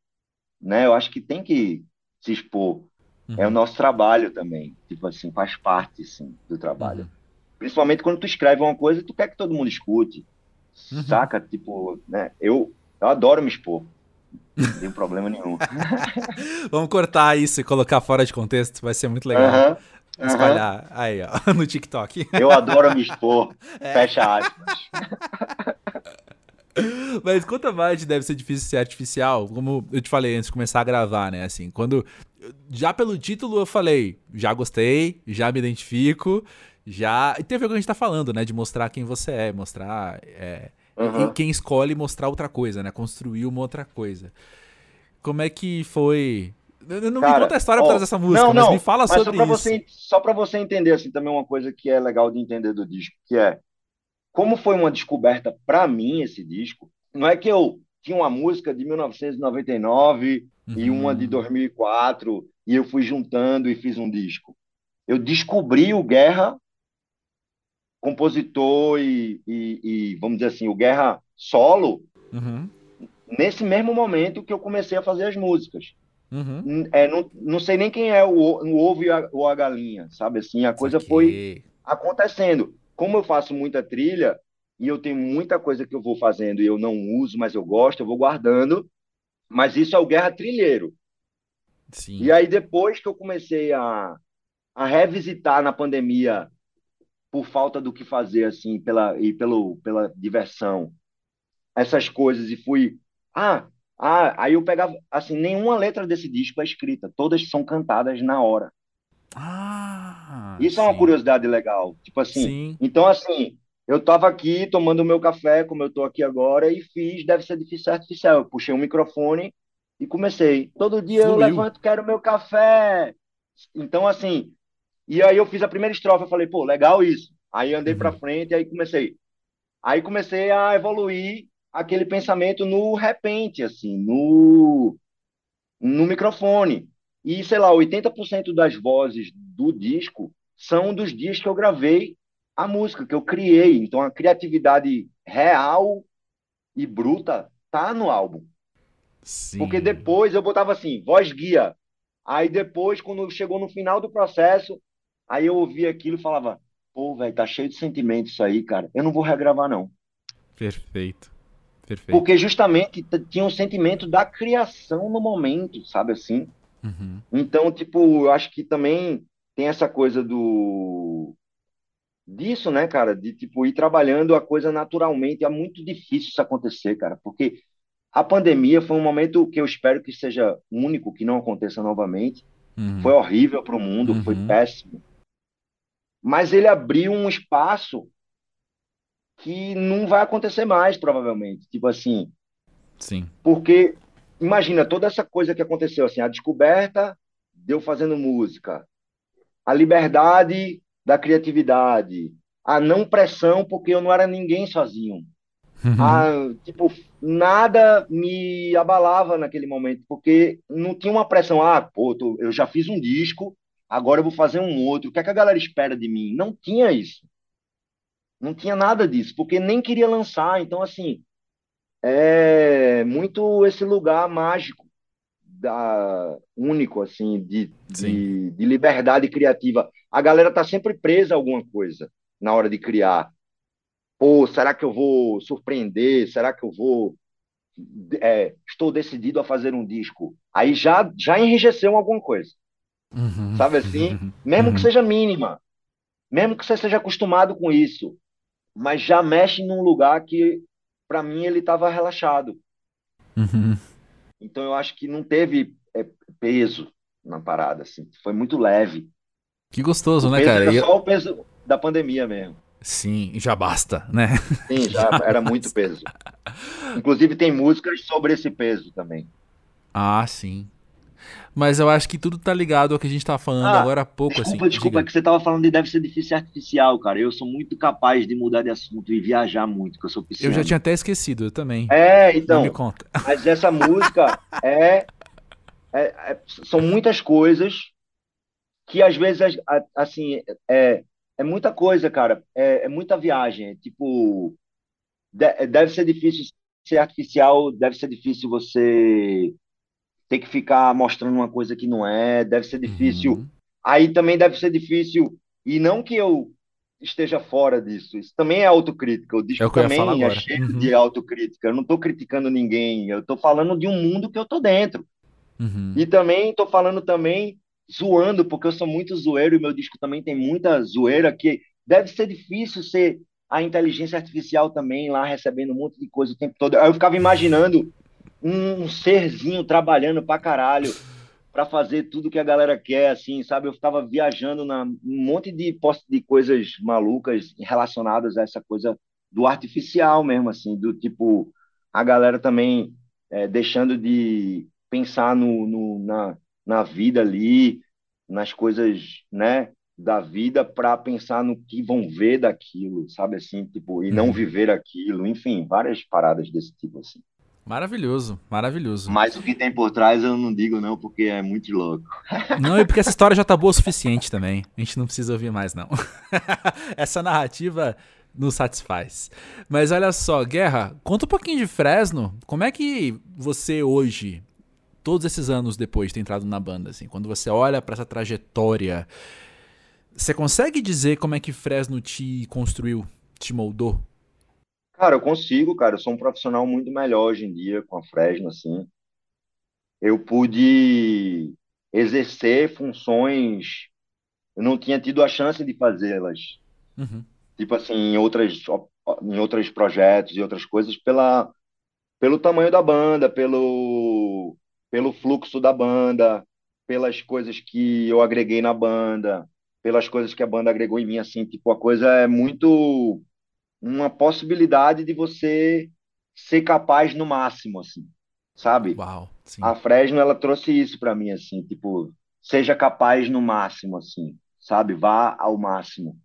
né? Eu acho que tem que se expor. Uhum. É o uhum. nosso trabalho também, tipo assim, faz parte, assim, do trabalho. Uhum. Principalmente quando tu escreve uma coisa, tu quer que todo mundo escute, uhum. saca? Tipo, né? Eu, eu adoro me expor. Não tem problema nenhum. Vamos cortar isso e colocar fora de contexto, vai ser muito legal. Uhum, Espalhar uhum. aí, ó, no TikTok. Eu adoro me expor. É. Fecha aspas. Mas quanto mais deve ser difícil ser artificial, como eu te falei antes de começar a gravar, né? Assim, quando. Já pelo título eu falei, já gostei, já me identifico, já. E teve o que a gente tá falando, né? De mostrar quem você é, mostrar. É, Uhum. quem escolhe mostrar outra coisa, né? Construir uma outra coisa. Como é que foi? Não Cara, me conta a história ó, por trás dessa música, não, não, mas me fala mas sobre só isso. Você, só para você entender assim também uma coisa que é legal de entender do disco, que é como foi uma descoberta para mim esse disco. Não é que eu tinha uma música de 1999 uhum. e uma de 2004 e eu fui juntando e fiz um disco. Eu descobri o Guerra compositor e, e, e, vamos dizer assim, o Guerra solo, uhum. nesse mesmo momento que eu comecei a fazer as músicas. Uhum. É, não, não sei nem quem é o, o ovo a, ou a galinha, sabe? Assim, a coisa foi acontecendo. Como eu faço muita trilha e eu tenho muita coisa que eu vou fazendo e eu não uso, mas eu gosto, eu vou guardando. Mas isso é o Guerra Trilheiro. Sim. E aí, depois que eu comecei a, a revisitar na pandemia por falta do que fazer assim pela e pelo pela diversão essas coisas e fui ah ah aí eu pegava assim nenhuma letra desse disco é escrita todas são cantadas na hora ah isso sim. é uma curiosidade legal tipo assim sim. então assim eu estava aqui tomando o meu café como eu estou aqui agora e fiz deve ser difícil artificial eu puxei um microfone e comecei todo dia Fluiu. eu levanto quero meu café então assim E aí eu fiz a primeira estrofe, eu falei, pô, legal isso. Aí andei para frente, aí comecei. Aí comecei a evoluir aquele pensamento no repente, assim, no, no microfone. E, sei lá, 80% das vozes do disco são dos dias que eu gravei a música, que eu criei. Então, a criatividade real e bruta tá no álbum. Sim. Porque depois eu botava assim, voz guia. Aí depois, quando chegou no final do processo, aí eu ouvia aquilo e falava, pô, velho, tá cheio de sentimento isso aí, cara. Eu não vou regravar, não. Perfeito. Perfeito. Porque justamente tinha um sentimento da criação no momento, sabe assim? Uhum. Então, tipo, eu acho que também tem essa coisa do disso, né, cara, de tipo ir trabalhando a coisa naturalmente. É muito difícil isso acontecer, cara, porque a pandemia foi um momento que eu espero que seja único, que não aconteça novamente. Uhum. Foi horrível para o mundo, Uhum. foi péssimo. Mas ele abriu um espaço que não vai acontecer mais, provavelmente. Tipo assim, Sim. porque imagina toda essa coisa que aconteceu, assim, a descoberta de eu fazendo música, a liberdade da criatividade, a não pressão, porque eu não era ninguém sozinho. Uhum. Ah, tipo, nada me abalava naquele momento, porque não tinha uma pressão, ah, pô, eu já fiz um disco, agora eu vou fazer um outro, o que é que a galera espera de mim? Não tinha isso. Não tinha nada disso, porque nem queria lançar. Então, assim, é muito esse lugar mágico, da, único, assim, de, de, de liberdade criativa. A galera tá sempre presa a alguma coisa na hora de criar. Pô, será que eu vou surpreender? Será que eu vou. é, estou decidido a fazer um disco. Aí já, já enrijeceu alguma coisa, Uhum. sabe assim? Mesmo Uhum. que seja mínima, mesmo que você seja acostumado com isso, mas já mexe num lugar que, para mim, ele estava relaxado. Uhum. Então eu acho que não teve é, peso na parada, assim. Foi muito leve. Que gostoso, O né, cara? era só o peso da pandemia mesmo. Sim, já basta, né? Sim, já era muito peso. Inclusive tem músicas sobre esse peso também. Ah, sim. Mas eu acho que tudo tá ligado ao que a gente tava falando Ah, agora há pouco, Desculpa, assim. desculpa, é Diga. que você estava falando de deve ser difícil artificial, cara. Eu sou muito capaz de mudar de assunto e viajar muito, que eu sou Eu pisciano. já tinha até esquecido, eu também. É, Não me então, conta. mas essa música é, é- é- são muitas coisas que às vezes, assim, é, é muita coisa, cara. É, é muita viagem. É tipo, de- deve ser difícil ser artificial, deve ser difícil você ter que ficar mostrando uma coisa que não é, deve ser difícil. Uhum. Aí também deve ser difícil, e não que eu esteja fora disso, isso também é autocrítica. O É disco o que eu ia falar também é cheio Uhum. de autocrítica. Eu não estou criticando ninguém, eu estou falando de um mundo que eu estou dentro. Uhum. E também estou falando também zoando, porque eu sou muito zoeiro e meu disco também tem muita zoeira que deve ser difícil ser a inteligência artificial também lá recebendo um monte de coisa o tempo todo. Aí eu ficava imaginando um, um serzinho trabalhando pra caralho pra fazer tudo que a galera quer, assim, sabe? Eu ficava viajando na um monte de de coisas malucas relacionadas a essa coisa do artificial mesmo, assim, do tipo a galera também é, deixando de pensar no, no- na, na vida ali, nas coisas, né, da vida para pensar no que vão ver daquilo, sabe assim, tipo, e não Uhum. viver aquilo, enfim, várias paradas desse tipo assim. Maravilhoso, maravilhoso. Mas o que tem por trás eu não digo não, porque é muito louco. Não, e porque essa história já tá boa o suficiente também. A gente não precisa ouvir mais, não. essa narrativa nos satisfaz. Mas olha só, Guerra, conta um pouquinho de Fresno. Como é que você hoje, todos esses anos depois de ter entrado na banda, assim, quando você olha pra essa trajetória, você consegue dizer como é que Fresno te construiu, te moldou? Cara, eu consigo, cara, eu sou um profissional muito melhor hoje em dia com a Fresno, assim. Eu pude exercer funções, eu não tinha tido a chance de fazê-las. Uhum. tipo assim, em outras, em outros projetos e outras coisas, pela, pelo tamanho da banda, pelo, pelo fluxo da banda, pelas coisas que eu agreguei na banda, pelas coisas que a banda agregou em mim, assim, tipo, a coisa é muito uma possibilidade de você ser capaz no máximo, assim, sabe? Uau. A Fresno, ela trouxe isso pra mim, assim, tipo, seja capaz no máximo, assim. sabe? Vá ao máximo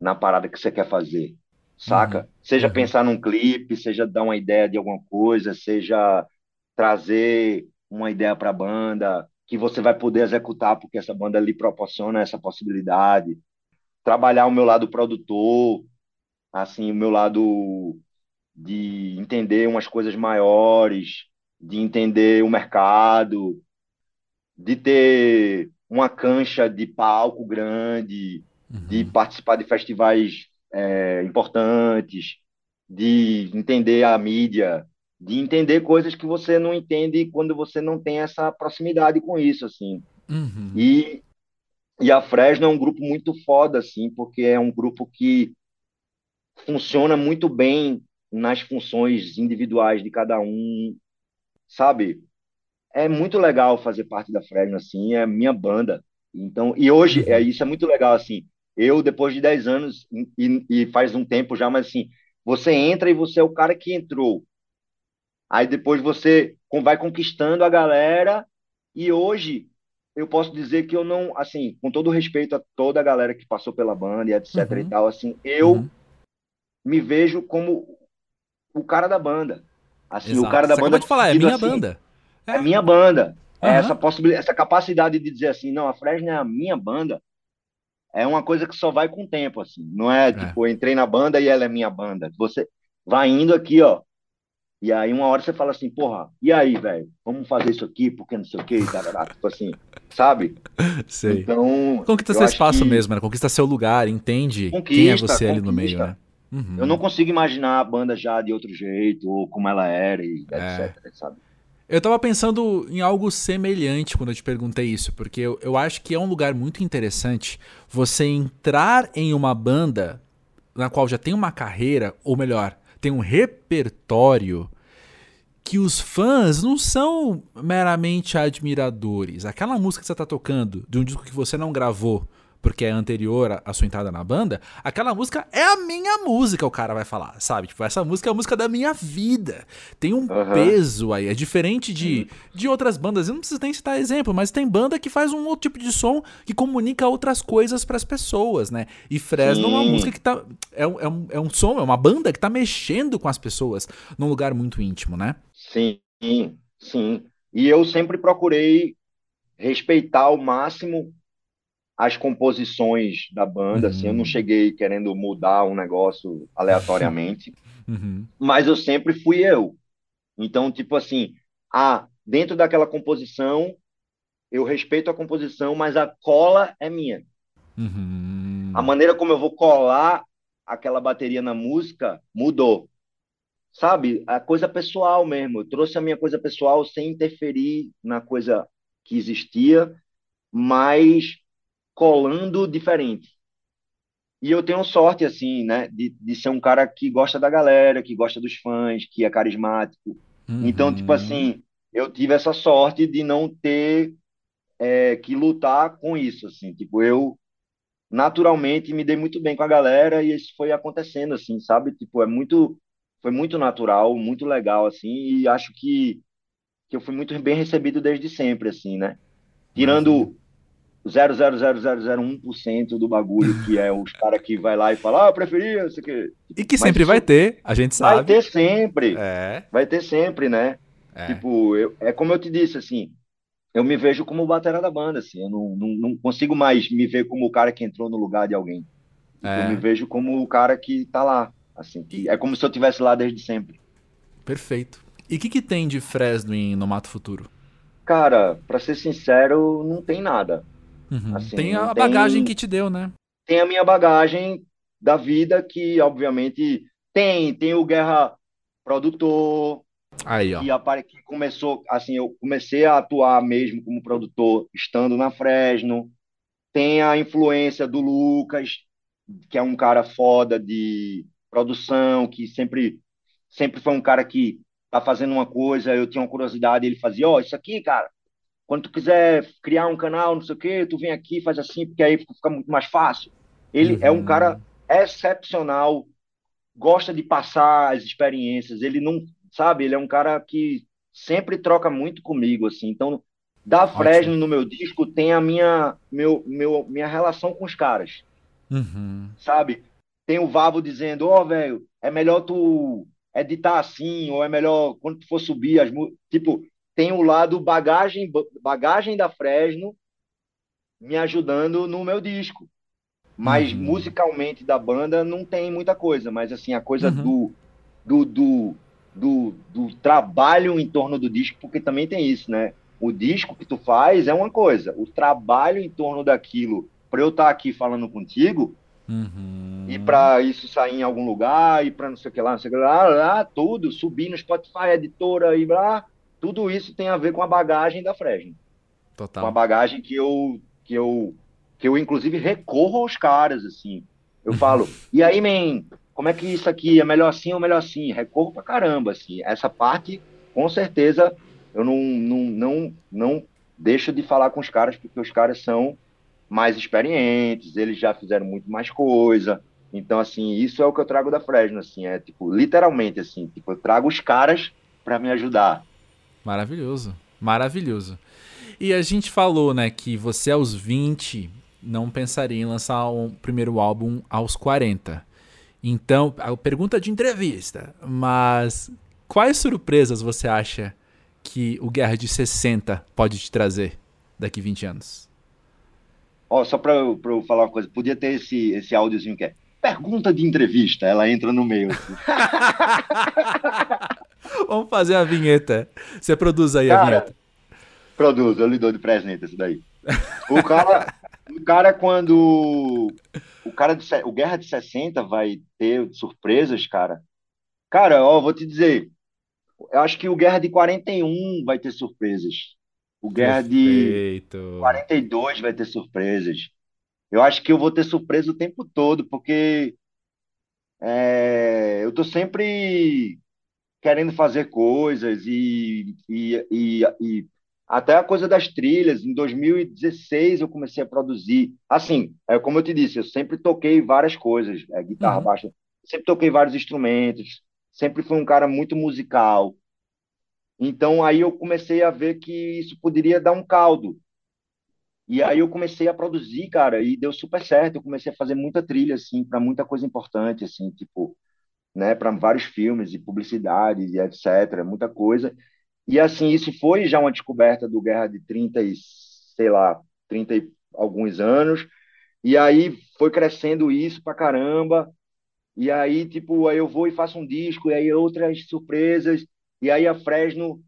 na parada que você quer fazer, saca? Uhum. Seja uhum. pensar num clipe, seja dar uma ideia de alguma coisa, seja trazer uma ideia para a banda que você vai poder executar porque essa banda lhe proporciona essa possibilidade. Trabalhar o meu lado produtor, assim, o meu lado de entender umas coisas maiores, de entender o mercado, de ter uma cancha de palco grande, uhum. de participar de festivais é, importantes, de entender a mídia, de entender coisas que você não entende quando você não tem essa proximidade com isso, assim. Uhum. E, e a Fresno é um grupo muito foda, assim, porque é um grupo que funciona muito bem nas funções individuais de cada um, sabe? É muito legal fazer parte da Fresno, assim, é minha banda. Então, e hoje, é, uhum. isso é muito legal, assim, eu, depois de 10 anos, e, e faz um tempo já, mas assim, você entra e você é o cara que entrou. Aí depois você vai conquistando a galera, e hoje eu posso dizer que eu não, assim, com todo respeito a toda a galera que passou pela banda e etc uhum. e tal, assim, eu uhum. Me vejo como o cara da banda. Assim, Exato. o cara da Você banda. de falar, é minha assim, banda. É. é minha banda. Uhum. É essa possibilidade, essa capacidade de dizer assim, não, a Fresno é a minha banda. É uma coisa que só vai com o tempo, assim. Não é, é. tipo, eu entrei na banda e ela é minha banda. Você vai indo aqui, ó. E aí uma hora você fala assim, porra, e aí, velho? Vamos fazer isso aqui, porque não sei o quê, tipo assim, sabe? Sei. Então. Conquista seu espaço mesmo, né? Conquista seu lugar, entende conquista, quem é você ali no meio, né? Uhum. Eu não consigo imaginar a banda já de outro jeito, ou como ela era, e é. etc, sabe? Eu tava pensando em algo semelhante quando eu te perguntei isso, porque eu, eu acho que é um lugar muito interessante você entrar em uma banda na qual já tem uma carreira, ou melhor, tem um repertório que os fãs não são meramente admiradores. Aquela música que você tá tocando de um disco que você não gravou, porque é anterior à sua entrada na banda, aquela música é a minha música, o cara vai falar, sabe? Tipo, essa música é a música da minha vida. Tem um uhum. peso aí, é diferente de, de outras bandas. Eu não preciso nem citar exemplo, mas tem banda que faz um outro tipo de som que comunica outras coisas para as pessoas, né? E Fresno Sim. é uma música que tá. É, é, um, é um som, é uma banda que tá mexendo com as pessoas num lugar muito íntimo, né? Sim, sim. E eu sempre procurei respeitar ao máximo as composições da banda, uhum. assim, eu não uhum. cheguei querendo mudar um negócio aleatoriamente, uhum. mas eu sempre fui eu. Então, tipo assim, ah, dentro daquela composição, eu respeito a composição, mas a cola é minha. Uhum. A maneira como eu vou colar aquela bateria na música mudou. Sabe? A coisa pessoal mesmo. Eu trouxe a minha coisa pessoal sem interferir na coisa que existia, mas colando diferente. E eu tenho sorte, assim, né, de, de ser um cara que gosta da galera, que gosta dos fãs, que é carismático. Uhum. Então, tipo assim, eu tive essa sorte de não ter é, que lutar com isso, assim. Tipo, eu naturalmente me dei muito bem com a galera e isso foi acontecendo, assim, sabe? Tipo, é muito, foi muito natural, muito legal, assim, e acho que, que eu fui muito bem recebido desde sempre, assim, né? Tirando 0,00001% do bagulho, que é os caras que vai lá e fala, ah, eu preferia, isso aqui. E que sempre vai ter, a gente sabe. Vai ter sempre. É. Vai ter sempre, né? É. Tipo, eu, é como eu te disse, assim, eu me vejo como o batera da banda, assim, eu não, não, não, consigo mais me ver como o cara que entrou no lugar de alguém. É. Eu me vejo como o cara que tá lá, assim, que é como se eu estivesse lá desde sempre. Perfeito. E o que, que tem de Fresno em No Mato Futuro? Cara, para ser sincero, não tem nada. Uhum. Assim, tem a bagagem que te deu, né? Tem a minha bagagem da vida que, obviamente, tem. Tem o Guerra Produtor. Aí, ó. Que, que começou, assim, eu comecei a atuar mesmo como produtor estando na Fresno. Tem a influência do Lucas, que é um cara foda de produção, que sempre, sempre foi um cara que tá fazendo uma coisa, eu tinha uma curiosidade, ele fazia, ó, oh, isso aqui, cara, quando tu quiser criar um canal, não sei o quê, tu vem aqui, faz assim, porque aí fica muito mais fácil. Ele uhum. é um uhum. cara excepcional, gosta de passar as experiências, ele não, sabe, ele é um cara que sempre troca muito comigo, assim, então Da Fresno no meu disco tem a minha, meu, meu, minha relação com os caras. Uhum. Sabe? Tem o Vavo dizendo, ó, oh, velho, é melhor tu editar assim, ou é melhor quando tu for subir as Tipo, tem o lado bagagem, bagagem da Fresno me ajudando no meu disco. Mas uhum. musicalmente da banda não tem muita coisa, mas assim, a coisa uhum. do, do, do, do, do trabalho em torno do disco, porque também tem isso, né? O disco que tu faz é uma coisa, o trabalho em torno daquilo, para eu estar tá aqui falando contigo, uhum. e para isso sair em algum lugar, e para não sei o que lá, não sei o que lá, lá, tudo, subir no Spotify, editora e lá, tudo isso tem a ver com a bagagem da Fresno. Total. Com a bagagem que eu, que eu, que eu inclusive recorro aos caras, assim. Eu falo, e aí, man, como é que isso aqui é melhor assim ou melhor assim? Recorro pra caramba, assim. Essa parte, com certeza, eu não, não, não, não deixo de falar com os caras, porque os caras são mais experientes, eles já fizeram muito mais coisa. Então, assim, isso é o que eu trago da Fresno, assim, é tipo, literalmente, assim, tipo, eu trago os caras para me ajudar. Maravilhoso, maravilhoso. E a gente falou, né, que você aos 20 não pensaria em lançar um primeiro álbum aos 40. Então, a pergunta de entrevista, mas quais surpresas você acha que o Guerra de 60 pode te trazer daqui 20 anos? Ó, oh, só para eu, eu falar uma coisa, podia ter esse, esse áudiozinho que é pergunta de entrevista, ela entra no meio. Assim. Vamos fazer a vinheta. Você produz aí cara, a vinheta. Produz, eu lhe dou de presente isso daí. O cara, o cara quando o cara de, o Guerra de 60 vai ter surpresas, cara. Cara, ó, vou te dizer, eu acho que o Guerra de 41 vai ter surpresas. O Guerra Perfeito. de 42 vai ter surpresas. Eu acho que eu vou ter surpresa o tempo todo, porque é, eu tô sempre querendo fazer coisas e, e, e, e, até a coisa das trilhas. Em 2016 eu comecei a produzir. Assim, é, como eu te disse, eu sempre toquei várias coisas, é, guitarra, uhum. baixo, sempre toquei vários instrumentos, sempre fui um cara muito musical. Então aí eu comecei a ver que isso poderia dar um caldo. E aí eu comecei a produzir, cara, e deu super certo. Eu comecei a fazer muita trilha assim para muita coisa importante assim, tipo, né, para vários filmes e publicidade e etc, muita coisa. E assim, isso foi já uma descoberta do Guerra de 30 e sei lá, 30 e alguns anos. E aí foi crescendo isso pra caramba. E aí, tipo, aí eu vou e faço um disco, e aí outras surpresas. E aí a Fresno,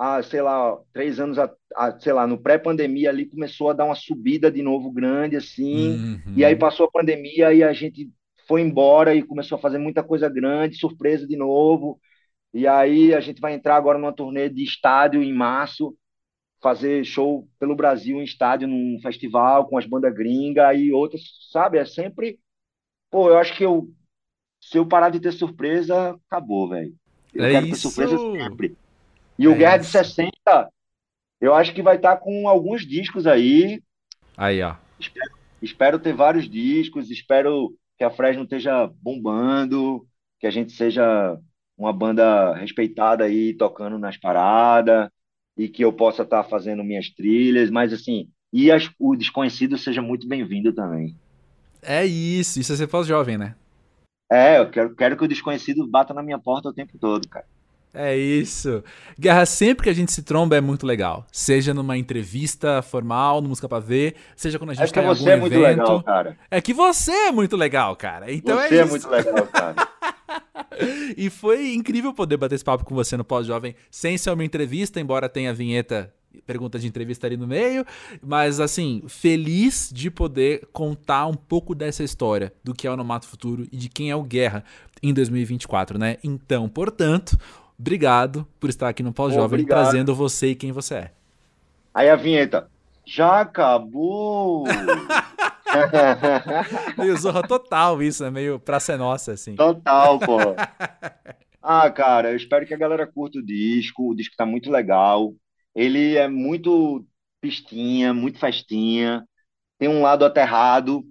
há, sei lá, três anos, a, a sei lá, no pré-pandemia ali, começou a dar uma subida de novo grande, assim. Uhum. E aí passou a pandemia e a gente foi embora e começou a fazer muita coisa grande, surpresa de novo. E aí a gente vai entrar agora numa turnê de estádio em março, fazer show pelo Brasil em estádio, num festival com as bandas gringas e outras, sabe? É sempre. Pô, eu acho que eu. Se eu parar de ter surpresa, acabou, velho. Eu é quero isso. ter surpresa sempre. E é o Guerra isso. de 60, eu acho que vai estar tá com alguns discos aí. Aí, ó. Espero, espero ter vários discos, espero que a Fresno esteja bombando, que a gente seja uma banda respeitada aí tocando nas paradas e que eu possa estar tá fazendo minhas trilhas, mas assim, e as, o desconhecido seja muito bem-vindo também. É isso, isso é ser pós-jovem, né? É, eu quero, quero que o desconhecido bata na minha porta o tempo todo, cara. É isso. Guerra, sempre que a gente se tromba é muito legal. Seja numa entrevista formal, no Música Pra Ver, seja quando a gente é tá em algum você é muito legal, cara. É que você é muito legal, cara. Então é você é, é muito legal, cara. e foi incrível poder bater esse papo com você no Pós-Jovem sem ser uma entrevista, embora tenha a vinheta pergunta de entrevista ali no meio, mas assim, feliz de poder contar um pouco dessa história do que é o Nomato Futuro e de quem é o Guerra em 2024, né? Então, portanto, obrigado por estar aqui no Pós-Jovem trazendo você e quem você é. Aí a vinheta. Já acabou! meio zorra total isso, é meio pra ser nossa, assim. Total, pô. Ah, cara, eu espero que a galera curta o disco. O disco tá muito legal. Ele é muito pistinha, muito festinha. Tem um lado aterrado,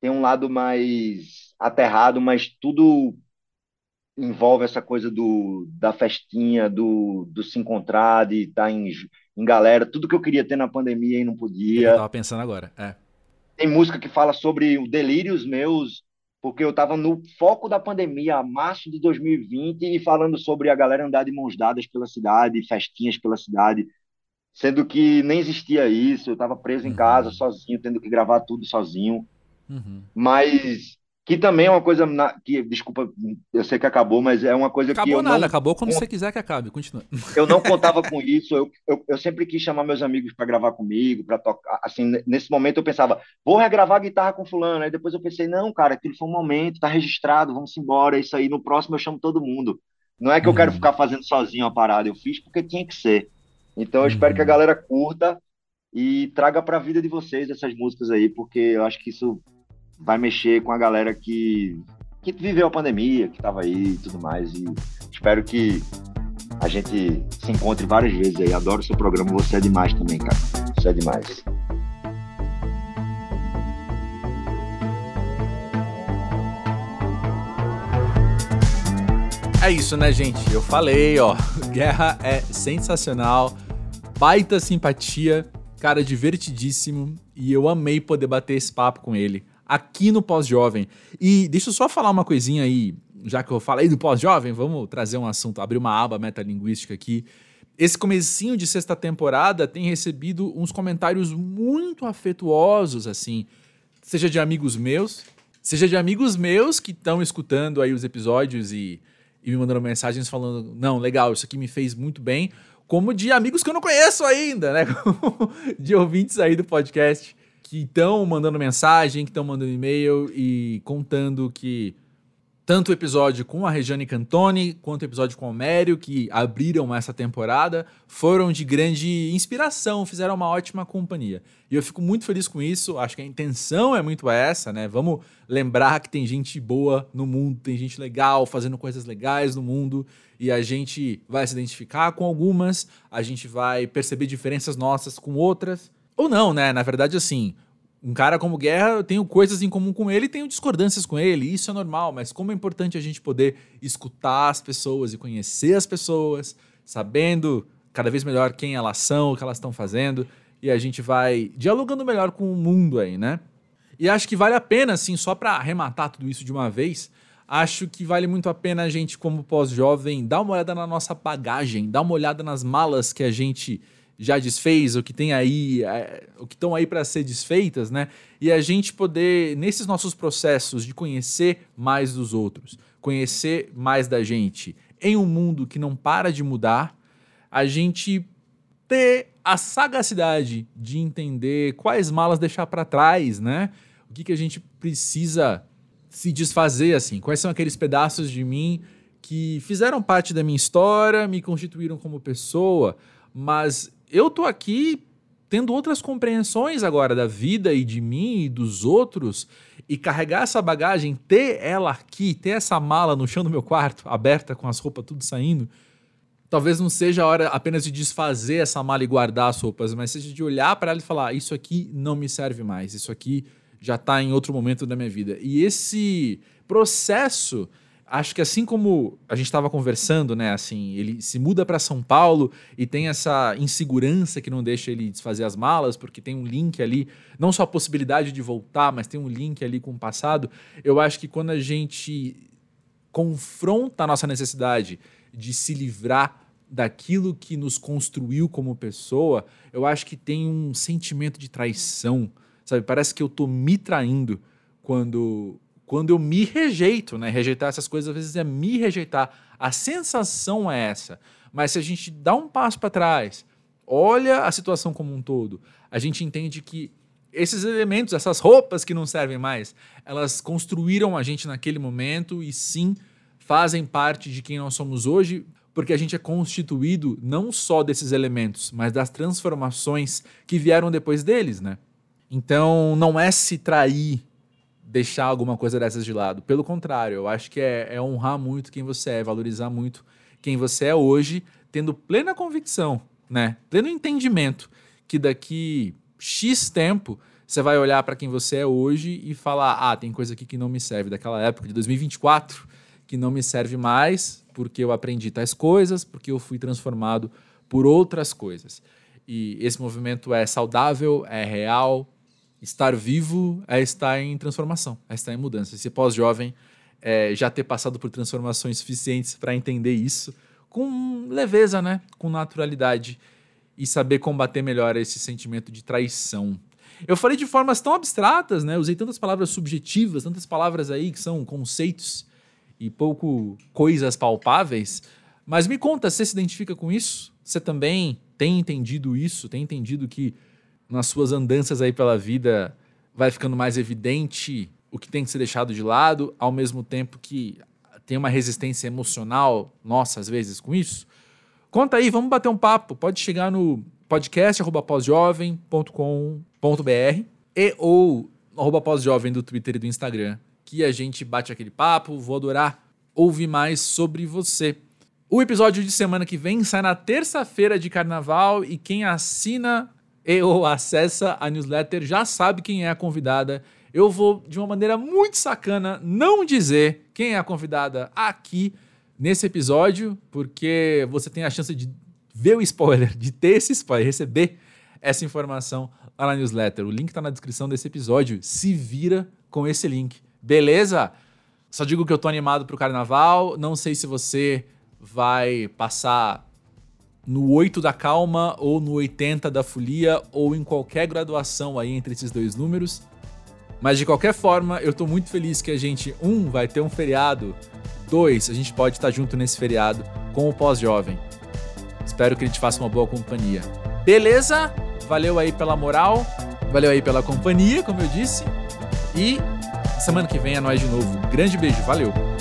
tem um lado mais aterrado, mas tudo envolve essa coisa do, da festinha, do, do se encontrar, de estar tá em, em galera, tudo que eu queria ter na pandemia e não podia. Eu tava pensando agora, é. Tem música que fala sobre o delírios meus, porque eu estava no foco da pandemia, março de 2020, e falando sobre a galera andar de mãos dadas pela cidade, festinhas pela cidade, sendo que nem existia isso, eu estava preso em casa, Uhum. sozinho, tendo que gravar tudo sozinho. Uhum. Mas que também é uma coisa na- que, desculpa, eu sei que acabou, mas é uma coisa que Acabou eu nada, não, acabou quando você quiser que acabe. Continua. eu não contava com isso. Eu, eu, eu sempre quis chamar meus amigos para gravar comigo, para tocar. Assim, ne- nesse momento eu pensava, vou regravar a guitarra com fulano. Aí depois eu pensei, não, cara, aquilo foi um momento, tá registrado, vamos embora, é isso aí. No próximo eu chamo todo mundo. Não é que eu quero Uhum. ficar fazendo sozinho a parada, eu fiz porque tinha que ser. Então eu espero que a Uhum. galera curta e traga para a vida de vocês essas músicas aí, porque eu acho que isso vai mexer com a galera que, que viveu a pandemia, que estava aí e tudo mais. E espero que a gente se encontre várias vezes aí. Adoro seu programa, você é demais também, cara. Você é demais. É isso, né, gente? Eu falei, ó. Guerra é sensacional. Baita simpatia. Cara, divertidíssimo. E eu amei poder bater esse papo com ele aqui no Pós-Jovem. E deixa eu só falar uma coisinha aí. Já que eu falei do Pós-Jovem, vamos trazer um assunto, abrir uma aba metalinguística aqui. Esse comecinho de sexta temporada tem recebido uns comentários muito afetuosos, assim. Seja de amigos meus, seja de amigos meus que estão escutando aí os episódios e, e me mandando mensagens falando, não, legal, isso aqui me fez muito bem, como de amigos que eu não conheço ainda, né? de ouvintes aí do podcast que estão mandando mensagem, que estão mandando e-mail e contando que tanto o episódio com a Regiane Cantoni quanto o episódio com o Mério, que abriram essa temporada, foram de grande inspiração, fizeram uma ótima companhia. E eu fico muito feliz com isso, acho que a intenção é muito essa, né? Vamos lembrar que tem gente boa no mundo, tem gente legal fazendo coisas legais no mundo, e a gente vai se identificar com algumas, a gente vai perceber diferenças nossas com outras. Ou não, né? Na verdade, assim, um cara como Guerra, eu tenho coisas em comum com ele tenho discordâncias com ele, isso é normal, mas como é importante a gente poder escutar as pessoas e conhecer as pessoas, sabendo cada vez melhor quem elas são, o que elas estão fazendo, e a gente vai dialogando melhor com o mundo aí, né? E acho que vale a pena, assim, só para arrematar tudo isso de uma vez, acho que vale muito a pena a gente, como pós-jovem, dar uma olhada na nossa bagagem, dar uma olhada nas malas que a gente já desfez, o que tem aí, é, o que estão aí para ser desfeitas, né? E a gente poder, nesses nossos processos de conhecer mais dos outros, conhecer mais da gente, em um mundo que não para de mudar, a gente ter a sagacidade de entender quais malas deixar para trás, né? O que, que a gente precisa se desfazer, assim? Quais são aqueles pedaços de mim que fizeram parte da minha história, me constituíram como pessoa, mas eu tô aqui tendo outras compreensões agora da vida e de mim e dos outros e carregar essa bagagem, ter ela aqui, ter essa mala no chão do meu quarto, aberta com as roupas tudo saindo, talvez não seja a hora apenas de desfazer essa mala e guardar as roupas, mas seja de olhar para ela e falar: isso aqui não me serve mais, isso aqui já está em outro momento da minha vida. E esse processo, acho que assim como a gente estava conversando, né, assim, ele se muda para São Paulo e tem essa insegurança que não deixa ele desfazer as malas, porque tem um link ali, não só a possibilidade de voltar, mas tem um link ali com o passado. Eu acho que quando a gente confronta a nossa necessidade de se livrar daquilo que nos construiu como pessoa, eu acho que tem um sentimento de traição, sabe? Parece que eu tô me traindo quando quando eu me rejeito, né? Rejeitar essas coisas às vezes é me rejeitar. A sensação é essa. Mas se a gente dá um passo para trás, olha a situação como um todo, a gente entende que esses elementos, essas roupas que não servem mais, elas construíram a gente naquele momento e sim fazem parte de quem nós somos hoje, porque a gente é constituído não só desses elementos, mas das transformações que vieram depois deles, né? Então, não é se trair, deixar alguma coisa dessas de lado. Pelo contrário, eu acho que é, é honrar muito quem você é, valorizar muito quem você é hoje, tendo plena convicção, né? Pleno entendimento que daqui X tempo você vai olhar para quem você é hoje e falar: ah, tem coisa aqui que não me serve daquela época de 2024 que não me serve mais porque eu aprendi tais coisas, porque eu fui transformado por outras coisas. E esse movimento é saudável, é real. Estar vivo é estar em transformação, é estar em mudança. Esse pós-jovem é já ter passado por transformações suficientes para entender isso com leveza, né? Com naturalidade e saber combater melhor esse sentimento de traição. Eu falei de formas tão abstratas, né? Usei tantas palavras subjetivas, tantas palavras aí que são conceitos e pouco coisas palpáveis. Mas me conta, você se identifica com isso? Você também tem entendido isso? Tem entendido que nas suas andanças aí pela vida vai ficando mais evidente o que tem que ser deixado de lado, ao mesmo tempo que tem uma resistência emocional nossa às vezes com isso? Conta aí, vamos bater um papo. Pode chegar no podcast@posjovem.com.br e ou arroba pós-jovem do Twitter e do Instagram, que a gente bate aquele papo. Vou adorar ouvir mais sobre você. O episódio de semana que vem sai na terça-feira de carnaval e quem assina e ou acessa a newsletter já sabe quem é a convidada. Eu vou, de uma maneira muito sacana, não dizer quem é a convidada aqui nesse episódio, porque você tem a chance de ver o spoiler, de ter esse spoiler, receber essa informação lá na newsletter. O link está na descrição desse episódio. Se vira com esse link. Beleza? Só digo que eu tô animado pro carnaval. Não sei se você vai passar no 8 da calma ou no 80 da folia ou em qualquer graduação aí entre esses dois números. Mas de qualquer forma, eu tô muito feliz que a gente, um, vai ter um feriado, dois, a gente pode estar junto nesse feriado com o pós-jovem. Espero que ele te faça uma boa companhia. Beleza? Valeu aí pela moral, valeu aí pela companhia, como eu disse. E semana que vem é nós de novo. Grande beijo, valeu!